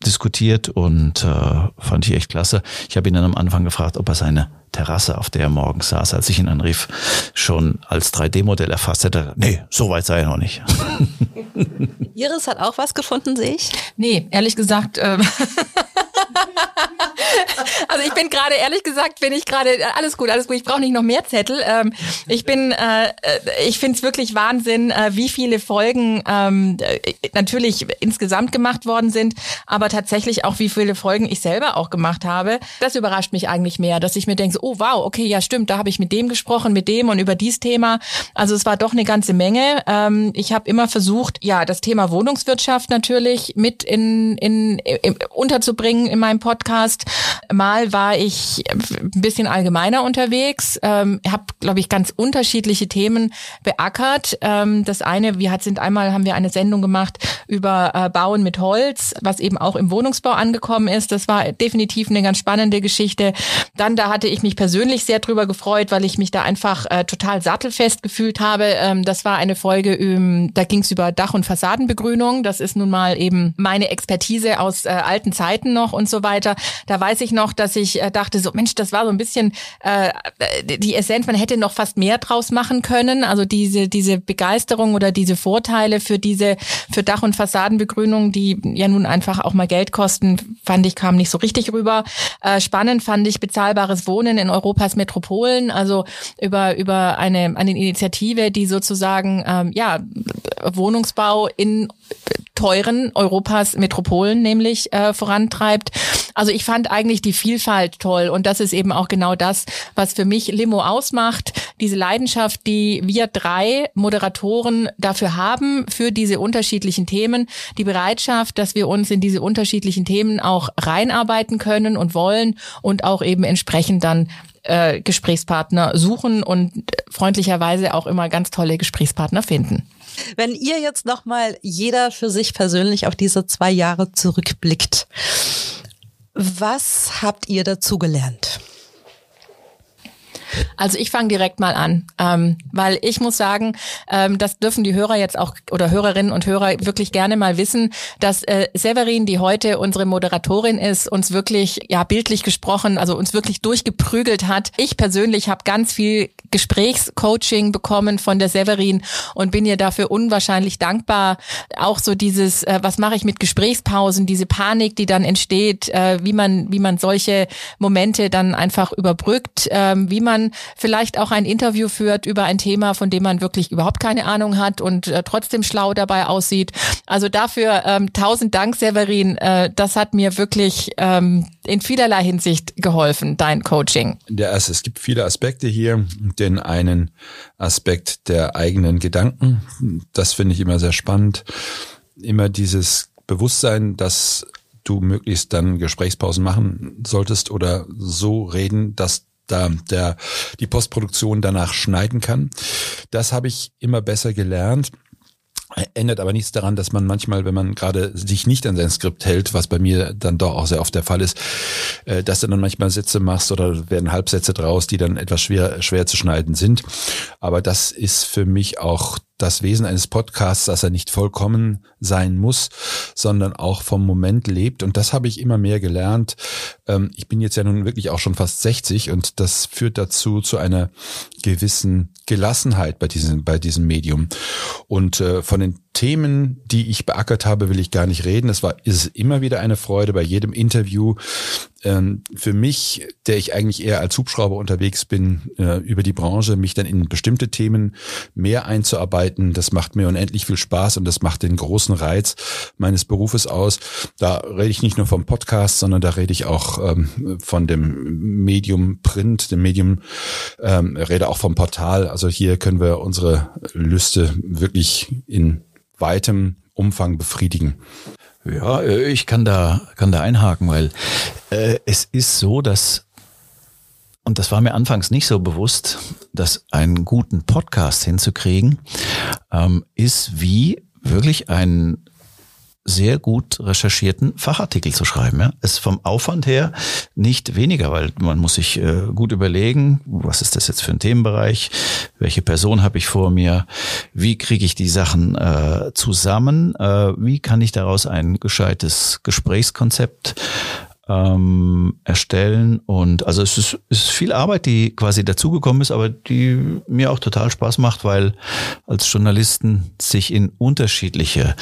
diskutiert und äh, fand ich echt klasse. Ich habe ihn dann am Anfang gefragt, ob er seine Terrasse, auf der er morgens saß, als ich ihn anrief, schon als 3D-Modell erfasst hätte. Nee, so weit sei er noch nicht. Iris hat auch was gefunden, sehe ich. Nee, ehrlich gesagt. Ähm also ich bin gerade, ehrlich gesagt, bin ich gerade, alles gut, alles gut, ich brauche nicht noch mehr Zettel. Ähm, ich bin, äh, äh ich finde es wirklich Wahnsinn, äh, wie viele Folgen ähm, äh, natürlich insgesamt gemacht worden sind, aber tatsächlich auch, wie viele Folgen ich selber auch gemacht habe. Das überrascht mich eigentlich mehr, dass ich mir denke, so, oh wow, okay, ja stimmt, da habe ich mit dem gesprochen, mit dem und über dies Thema. Also es war doch eine ganze Menge. Ähm, ich habe immer versucht, ja, das Thema Wohnungswirtschaft natürlich mit in, in, in unterzubringen in meinem Podcast Mal war ich ein bisschen allgemeiner unterwegs, ähm, habe, glaube ich, ganz unterschiedliche Themen beackert. Ähm, das eine, wir hat, sind einmal haben wir eine Sendung gemacht über äh, Bauen mit Holz, was eben auch im Wohnungsbau angekommen ist. Das war definitiv eine ganz spannende Geschichte. Dann da hatte ich mich persönlich sehr drüber gefreut, weil ich mich da einfach äh, total sattelfest gefühlt habe. Ähm, das war eine Folge, ähm, da ging es über Dach- und Fassadenbegrünung. Das ist nun mal eben meine Expertise aus äh, alten Zeiten noch und so weiter. Da weiß ich noch, dass ich äh, dachte, so Mensch, das war so ein bisschen äh, die Essenz, man hätte noch fast mehr draus machen können. Also diese, diese Begeisterung oder diese Vorteile für diese, für Dach- und Fassadenbegrünung, die ja nun einfach auch mal Geld kosten, fand ich, kam nicht so richtig rüber. Äh, spannend fand ich bezahlbares Wohnen in Europas Metropolen, also über, über eine, eine Initiative, die sozusagen ähm, ja Wohnungsbau in teuren Europas Metropolen nämlich äh, vorantreibt. Also ich fand eigentlich die Vielfalt toll und das ist eben auch genau das, was für mich Limo ausmacht. Diese Leidenschaft, die wir drei Moderatoren dafür haben, für diese unterschiedlichen Themen, die Bereitschaft, dass wir uns in diese unterschiedlichen Themen auch reinarbeiten können und wollen und auch eben entsprechend dann äh, Gesprächspartner suchen und freundlicherweise auch immer ganz tolle Gesprächspartner finden. Wenn ihr jetzt nochmal jeder für sich persönlich auf diese zwei Jahre zurückblickt, was habt ihr dazu gelernt? Also ich fange direkt mal an, ähm, weil ich muss sagen, ähm, das dürfen die Hörer jetzt auch oder Hörerinnen und Hörer wirklich gerne mal wissen, dass äh, Severin, die heute unsere Moderatorin ist, uns wirklich ja bildlich gesprochen, also uns wirklich durchgeprügelt hat. Ich persönlich habe ganz viel Gesprächscoaching bekommen von der Severin und bin ihr dafür unwahrscheinlich dankbar. Auch so dieses, äh, was mache ich mit Gesprächspausen, diese Panik, die dann entsteht, äh, wie man wie man solche Momente dann einfach überbrückt, äh, wie man man vielleicht auch ein Interview führt über ein Thema, von dem man wirklich überhaupt keine Ahnung hat und äh, trotzdem schlau dabei aussieht. Also dafür ähm, tausend Dank, Severin. Äh, das hat mir wirklich ähm, in vielerlei Hinsicht geholfen, dein Coaching. Der erste, es gibt viele Aspekte hier. Den einen Aspekt der eigenen Gedanken. Das finde ich immer sehr spannend. Immer dieses Bewusstsein, dass du möglichst dann Gesprächspausen machen solltest oder so reden, dass da der die Postproduktion danach schneiden kann. Das habe ich immer besser gelernt. Ändert aber nichts daran, dass man manchmal, wenn man gerade sich nicht an sein Skript hält, was bei mir dann doch auch sehr oft der Fall ist, äh, dass du dann manchmal Sätze machst oder werden Halbsätze draus, die dann etwas schwer, schwer zu schneiden sind. Aber das ist für mich auch das Wesen eines Podcasts, dass er nicht vollkommen sein muss, sondern auch vom Moment lebt. Und das habe ich immer mehr gelernt. Ähm, ich bin jetzt ja nun wirklich auch schon fast 60 und das führt dazu zu einer gewissen Gelassenheit bei diesem, bei diesem Medium. Und äh, von den Themen, die ich beackert habe, will ich gar nicht reden. Es war, ist immer wieder eine Freude bei jedem Interview. Ähm, für mich, der ich eigentlich eher als Hubschrauber unterwegs bin, äh, über die Branche, mich dann in bestimmte Themen mehr einzuarbeiten, das macht mir unendlich viel Spaß und das macht den großen Reiz meines Berufes aus. Da rede ich nicht nur vom Podcast, sondern da rede ich auch ähm, von dem Medium Print, dem Medium, ähm, rede auch vom Portal. Also hier können wir unsere Lüste wirklich in weitem Umfang befriedigen. Ja, äh, ich kann da, kann da einhaken, weil äh, es ist so, dass, und das war mir anfangs nicht so bewusst, dass einen guten Podcast hinzukriegen, ähm, ist wie wirklich ein sehr gut recherchierten Fachartikel zu schreiben. Ja. Ist vom Aufwand her nicht weniger, weil man muss sich äh, gut überlegen, was ist das jetzt für ein Themenbereich, welche Person habe ich vor mir, wie kriege ich die Sachen äh, zusammen, äh, wie kann ich daraus ein gescheites Gesprächskonzept ähm, erstellen. Und also es ist, es ist viel Arbeit, die quasi dazugekommen ist, aber die mir auch total Spaß macht, weil als Journalisten sich in unterschiedliche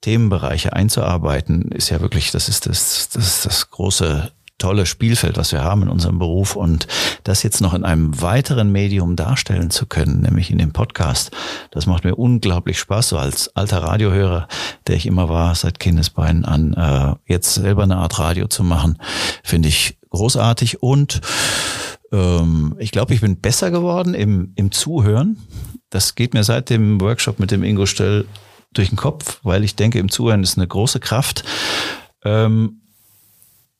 Themenbereiche einzuarbeiten, ist ja wirklich, das ist das, das, ist das große tolle Spielfeld, was wir haben in unserem Beruf und das jetzt noch in einem weiteren Medium darstellen zu können, nämlich in dem Podcast, das macht mir unglaublich Spaß, so als alter Radiohörer, der ich immer war, seit Kindesbeinen an, äh, jetzt selber eine Art Radio zu machen, finde ich großartig und ähm, ich glaube, ich bin besser geworden im, im Zuhören. Das geht mir seit dem Workshop mit dem Ingo Stell durch den Kopf, weil ich denke, im Zuhören ist eine große Kraft. Ähm,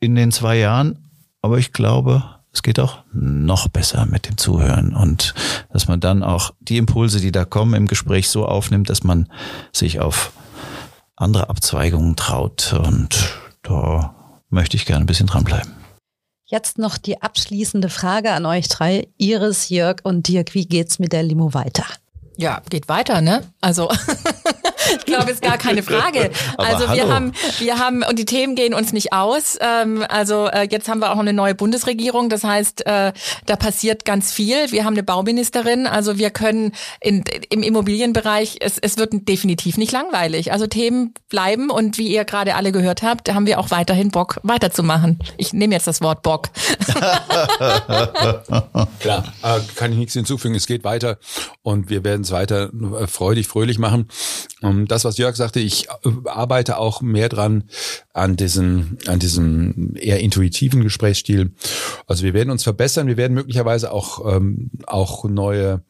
in den zwei Jahren aber ich glaube, es geht auch noch besser mit dem Zuhören und dass man dann auch die Impulse, die da kommen im Gespräch so aufnimmt, dass man sich auf andere Abzweigungen traut und da möchte ich gerne ein bisschen dranbleiben. Jetzt noch die abschließende Frage an euch drei. Iris, Jörg und Dirk, wie geht's mit der Limo weiter? Ja, geht weiter, ne? Also ich glaube, ist gar keine Frage. Aber also wir haben, wir haben und die Themen gehen uns nicht aus. Ähm, also äh, jetzt haben wir auch eine neue Bundesregierung. Das heißt, äh, da passiert ganz viel. Wir haben eine Bauministerin. Also wir können in, im Immobilienbereich, es, es wird definitiv nicht langweilig. Also Themen bleiben und wie ihr gerade alle gehört habt, haben wir auch weiterhin Bock weiterzumachen. Ich nehme jetzt das Wort Bock. Klar, äh, kann ich nichts hinzufügen. Es geht weiter und wir werden es weiter äh, freudig, fröhlich machen. Ähm, Das, was Jörg sagte, ich äh, arbeite auch mehr dran an diesem, an diesem eher intuitiven Gesprächsstil. Also wir werden uns verbessern. Wir werden möglicherweise auch, ähm, auch neue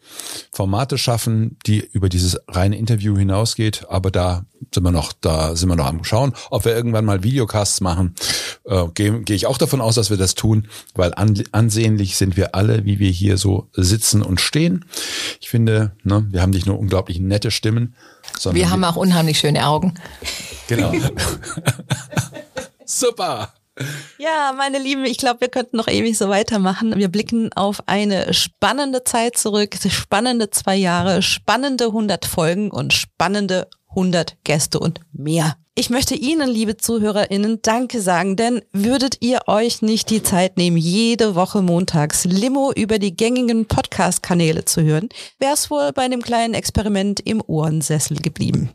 Formate schaffen, die über dieses reine Interview hinausgeht. Aber da sind wir noch, da sind wir noch am Schauen, ob wir irgendwann mal Videocasts machen. Äh, Gehe geh ich auch davon aus, dass wir das tun, weil an, ansehnlich sind wir alle, wie wir hier so sitzen und stehen. Ich finde, ne, wir haben nicht nur unglaublich nette Stimmen, sondern Wir haben auch unheimlich schöne Augen. genau. Super. Ja, meine Lieben, ich glaube, wir könnten noch ewig so weitermachen. Wir blicken auf eine spannende Zeit zurück, spannende zwei Jahre, spannende 100 Folgen und spannende 100 Gäste und mehr. Ich möchte Ihnen, liebe ZuhörerInnen, Danke sagen, denn würdet ihr euch nicht die Zeit nehmen, jede Woche montags Limo über die gängigen Podcast-Kanäle zu hören, wäre es wohl bei dem kleinen Experiment im Ohrensessel geblieben.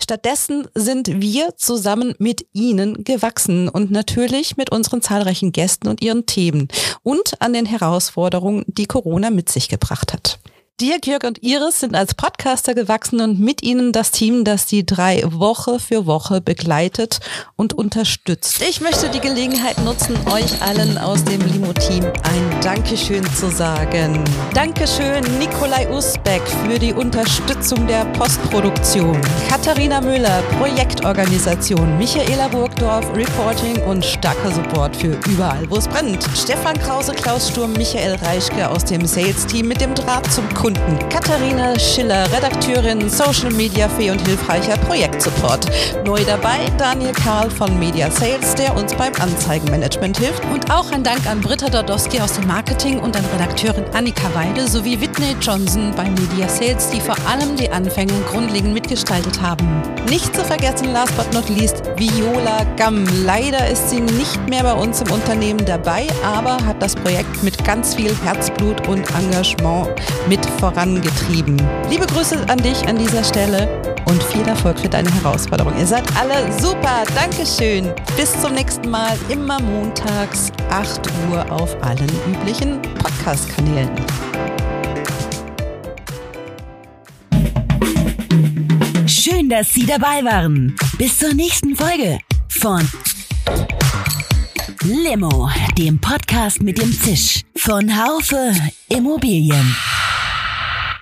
Stattdessen sind wir zusammen mit Ihnen gewachsen und natürlich mit unseren zahlreichen Gästen und ihren Themen und an den Herausforderungen, die Corona mit sich gebracht hat. Dirk, Jörg und Iris sind als Podcaster gewachsen und mit ihnen das Team, das die drei Woche für Woche begleitet und unterstützt. Ich möchte die Gelegenheit nutzen, euch allen aus dem Limo-Team ein Dankeschön zu sagen. Dankeschön Nikolai Usbeck für die Unterstützung der Postproduktion. Katharina Müller, Projektorganisation. Michaela Burgdorf, Reporting und starker Support für überall, wo es brennt. Stefan Krause, Klaus Sturm, Michael Reischke aus dem Sales-Team mit dem Draht zum Kunden. Katharina Schiller, Redakteurin, Social Media Fee und hilfreicher Projektsupport. Neu dabei Daniel Karl von Media Sales, der uns beim Anzeigenmanagement hilft. Und auch ein Dank an Britta Dodowski aus dem Marketing und an Redakteurin Annika Weide sowie Whitney Johnson bei Media Sales, die vor allem die Anfänge grundlegend mitgestaltet haben. Nicht zu vergessen, last but not least, Viola Gamm. Leider ist sie nicht mehr bei uns im Unternehmen dabei, aber hat das Projekt mit ganz viel Herzblut und Engagement mit vorangetrieben. Liebe Grüße an dich an dieser Stelle und viel Erfolg für deine Herausforderung. Ihr seid alle super. Dankeschön. Bis zum nächsten Mal, immer montags 8 Uhr auf allen üblichen Podcast-Kanälen. Schön, dass Sie dabei waren. Bis zur nächsten Folge von Limo, dem Podcast mit dem Zisch von Haufe Immobilien.